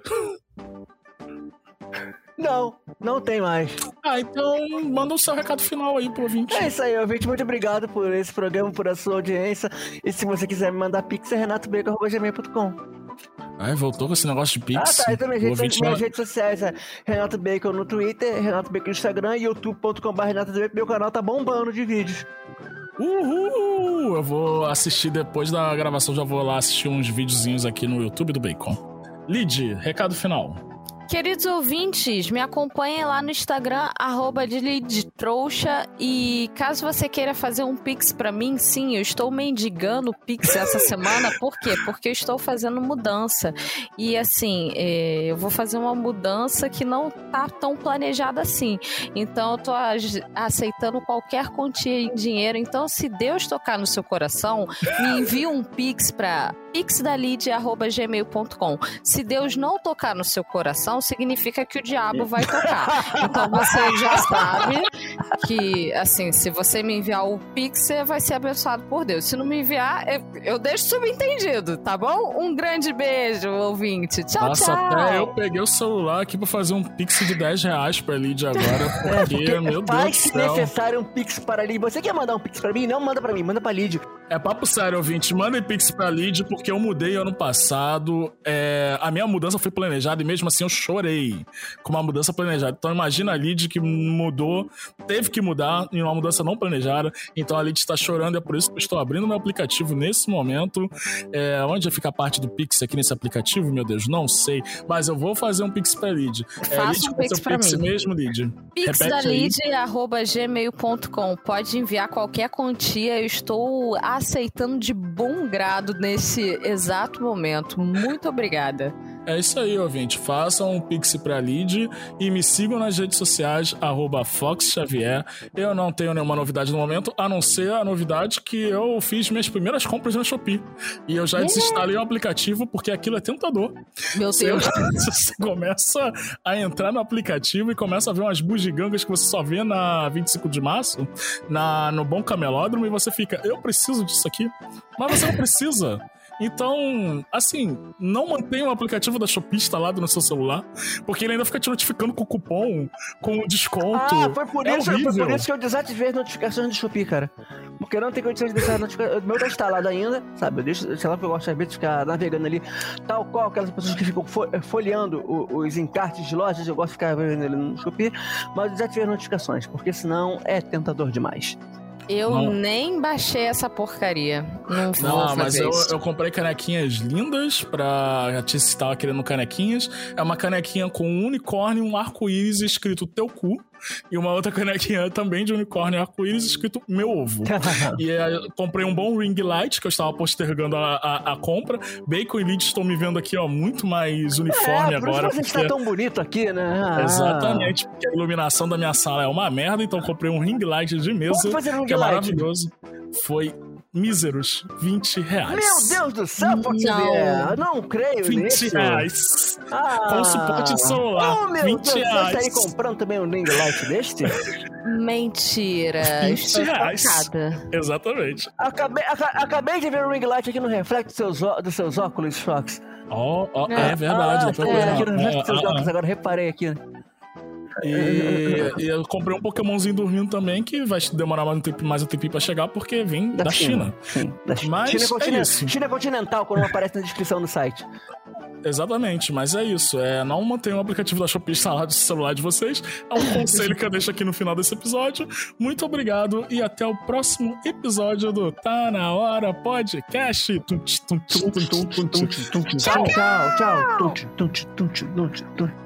Não, não tem mais. Ah, então manda o seu recado final aí pro ouvinte. É isso aí, ouvinte. Muito obrigado por esse programa, por a sua audiência. E se você quiser me mandar pix, é renatobacon.gmail.com. Ai, voltou com esse negócio de Ah, Pix. tá. E também O gente, ouvinte minhas não- redes sociais é Renato Bacon no Twitter, Renato Bacon no Instagram e youtube.com.br Renato Bacon. Meu canal tá bombando de vídeos. Uhul! Eu vou assistir depois da gravação, já vou lá assistir uns videozinhos aqui no YouTube do Bacon. Lid, recado final. Queridos ouvintes, me acompanhem lá no Instagram, arroba Trouxa. E caso você queira fazer um Pix pra mim, sim, eu estou mendigando Pix essa semana. Por quê? Porque eu estou fazendo mudança. E assim, é, eu vou fazer uma mudança que não tá tão planejada assim. Então eu tô aceitando qualquer quantia em dinheiro. Então, se Deus tocar no seu coração, me envie um Pix pra pixdalid.gmail.com. Se Deus não tocar no seu coração, significa que o diabo vai tocar. Então você já sabe que, assim, se você me enviar o Pix, você vai ser abençoado por Deus. Se não me enviar, eu, eu deixo subentendido, tá bom? Um grande beijo, ouvinte. Tchau, Nossa, tchau. até eu peguei o celular aqui pra fazer um Pix de 10 reais pra Lid agora, porque, meu Deus do céu. necessário um pix para Lid. Você quer mandar um pix para mim? Não manda para mim, manda para Lid. É papo sério, ouvinte. Mandem Pix pra Lid, porque eu mudei ano passado. É, a minha mudança foi planejada e mesmo assim eu chorei com uma mudança planejada. Então imagina a Lid que mudou, teve que mudar em uma mudança não planejada. Então a Lid está chorando, é por isso que eu estou abrindo meu aplicativo nesse momento. É, onde fica a parte do Pix aqui nesse aplicativo, meu Deus? Não sei. Mas eu vou fazer um Pix pra Lid. É, Faça Lid, um Pix Pix mim. mesmo, Lid? Pix Repete da. Lid, arroba gmail.com. Pode enviar qualquer quantia. Eu estou aceitando de bom grado nesse exato momento. Muito obrigada. É isso aí, ouvinte. Façam um pix pra Lid e me sigam nas redes sociais, arroba Fox Xavier. Eu não tenho nenhuma novidade no momento, a não ser a novidade que eu fiz minhas primeiras compras na Shopee. E eu já desinstalei o aplicativo porque aquilo é tentador. Meu Você, Deus. você começa a entrar no aplicativo e começa a ver umas bugigangas que você só vê na 25 de março, na, no Bom Camelódromo, e você fica, eu preciso disso aqui. Mas você não precisa. Então, assim, não mantenha o aplicativo da Shopee instalado no seu celular, porque ele ainda fica te notificando com cupom, com desconto. Ah, foi por, É isso, foi por isso que eu desativei as notificações do Shopee, cara. Porque não tenho condição de deixar a notificação. O meu tá instalado ainda, sabe? Eu deixo, sei lá, porque eu gosto às vezes de ficar navegando ali, tal qual aquelas pessoas que ficam fo- folheando os encartes de lojas, eu gosto de ficar vendo ele no Shopee, mas eu desativei as notificações, porque senão é tentador demais. Eu Não. nem baixei essa porcaria. Não Não, mas eu, eu comprei canequinhas lindas pra. Já te estava querendo canequinhas. É uma canequinha com um unicórnio e um arco-íris escrito teu cu. E uma outra canequinha também de unicórnio arco-íris escrito meu ovo. e aí, comprei um bom ring light, que eu estava postergando a, a, a compra. Bacon e estão me vendo aqui, ó, muito mais uniforme é, por agora. isso que você porque- está tão bonito aqui, né? Ah. Exatamente, porque a iluminação da minha sala é uma merda, então comprei um ring light de mesa, que é light? maravilhoso. Foi míseros 20 reais. Meu Deus do céu, Fox Não. Não creio 20 nisso. reais. Ah. Com suporte de celular, Oh, meu 20 Deus, você reais. tá aí comprando também um ring light deste? Mentira. 20 Estou reais. chocada. Exatamente. Acabei, aca- acabei de ver o ring light aqui no reflexo dos seus, dos seus óculos, Fox. Ó, ó, É. é verdade. Ah, vendo aqui no ah, reflexo dos seus ah, óculos, agora reparei aqui. E, e eu comprei um Pokémonzinho dormindo também, que vai demorar mais um tempo, mais um tempinho pra chegar, porque vem da, China. Sim, da China. Mas China, é continen- isso. China continental, quando aparece na descrição do site. Exatamente, mas é isso. É, não mantenham o aplicativo da Shopee instalado no celular de vocês. É um conselho que eu deixo aqui no final desse episódio. Muito obrigado e até o próximo episódio do Tá Na Hora Podcast. Tum, tch, tum, tch, tum, tch, tum, tch. Tchau, tchau, tchau.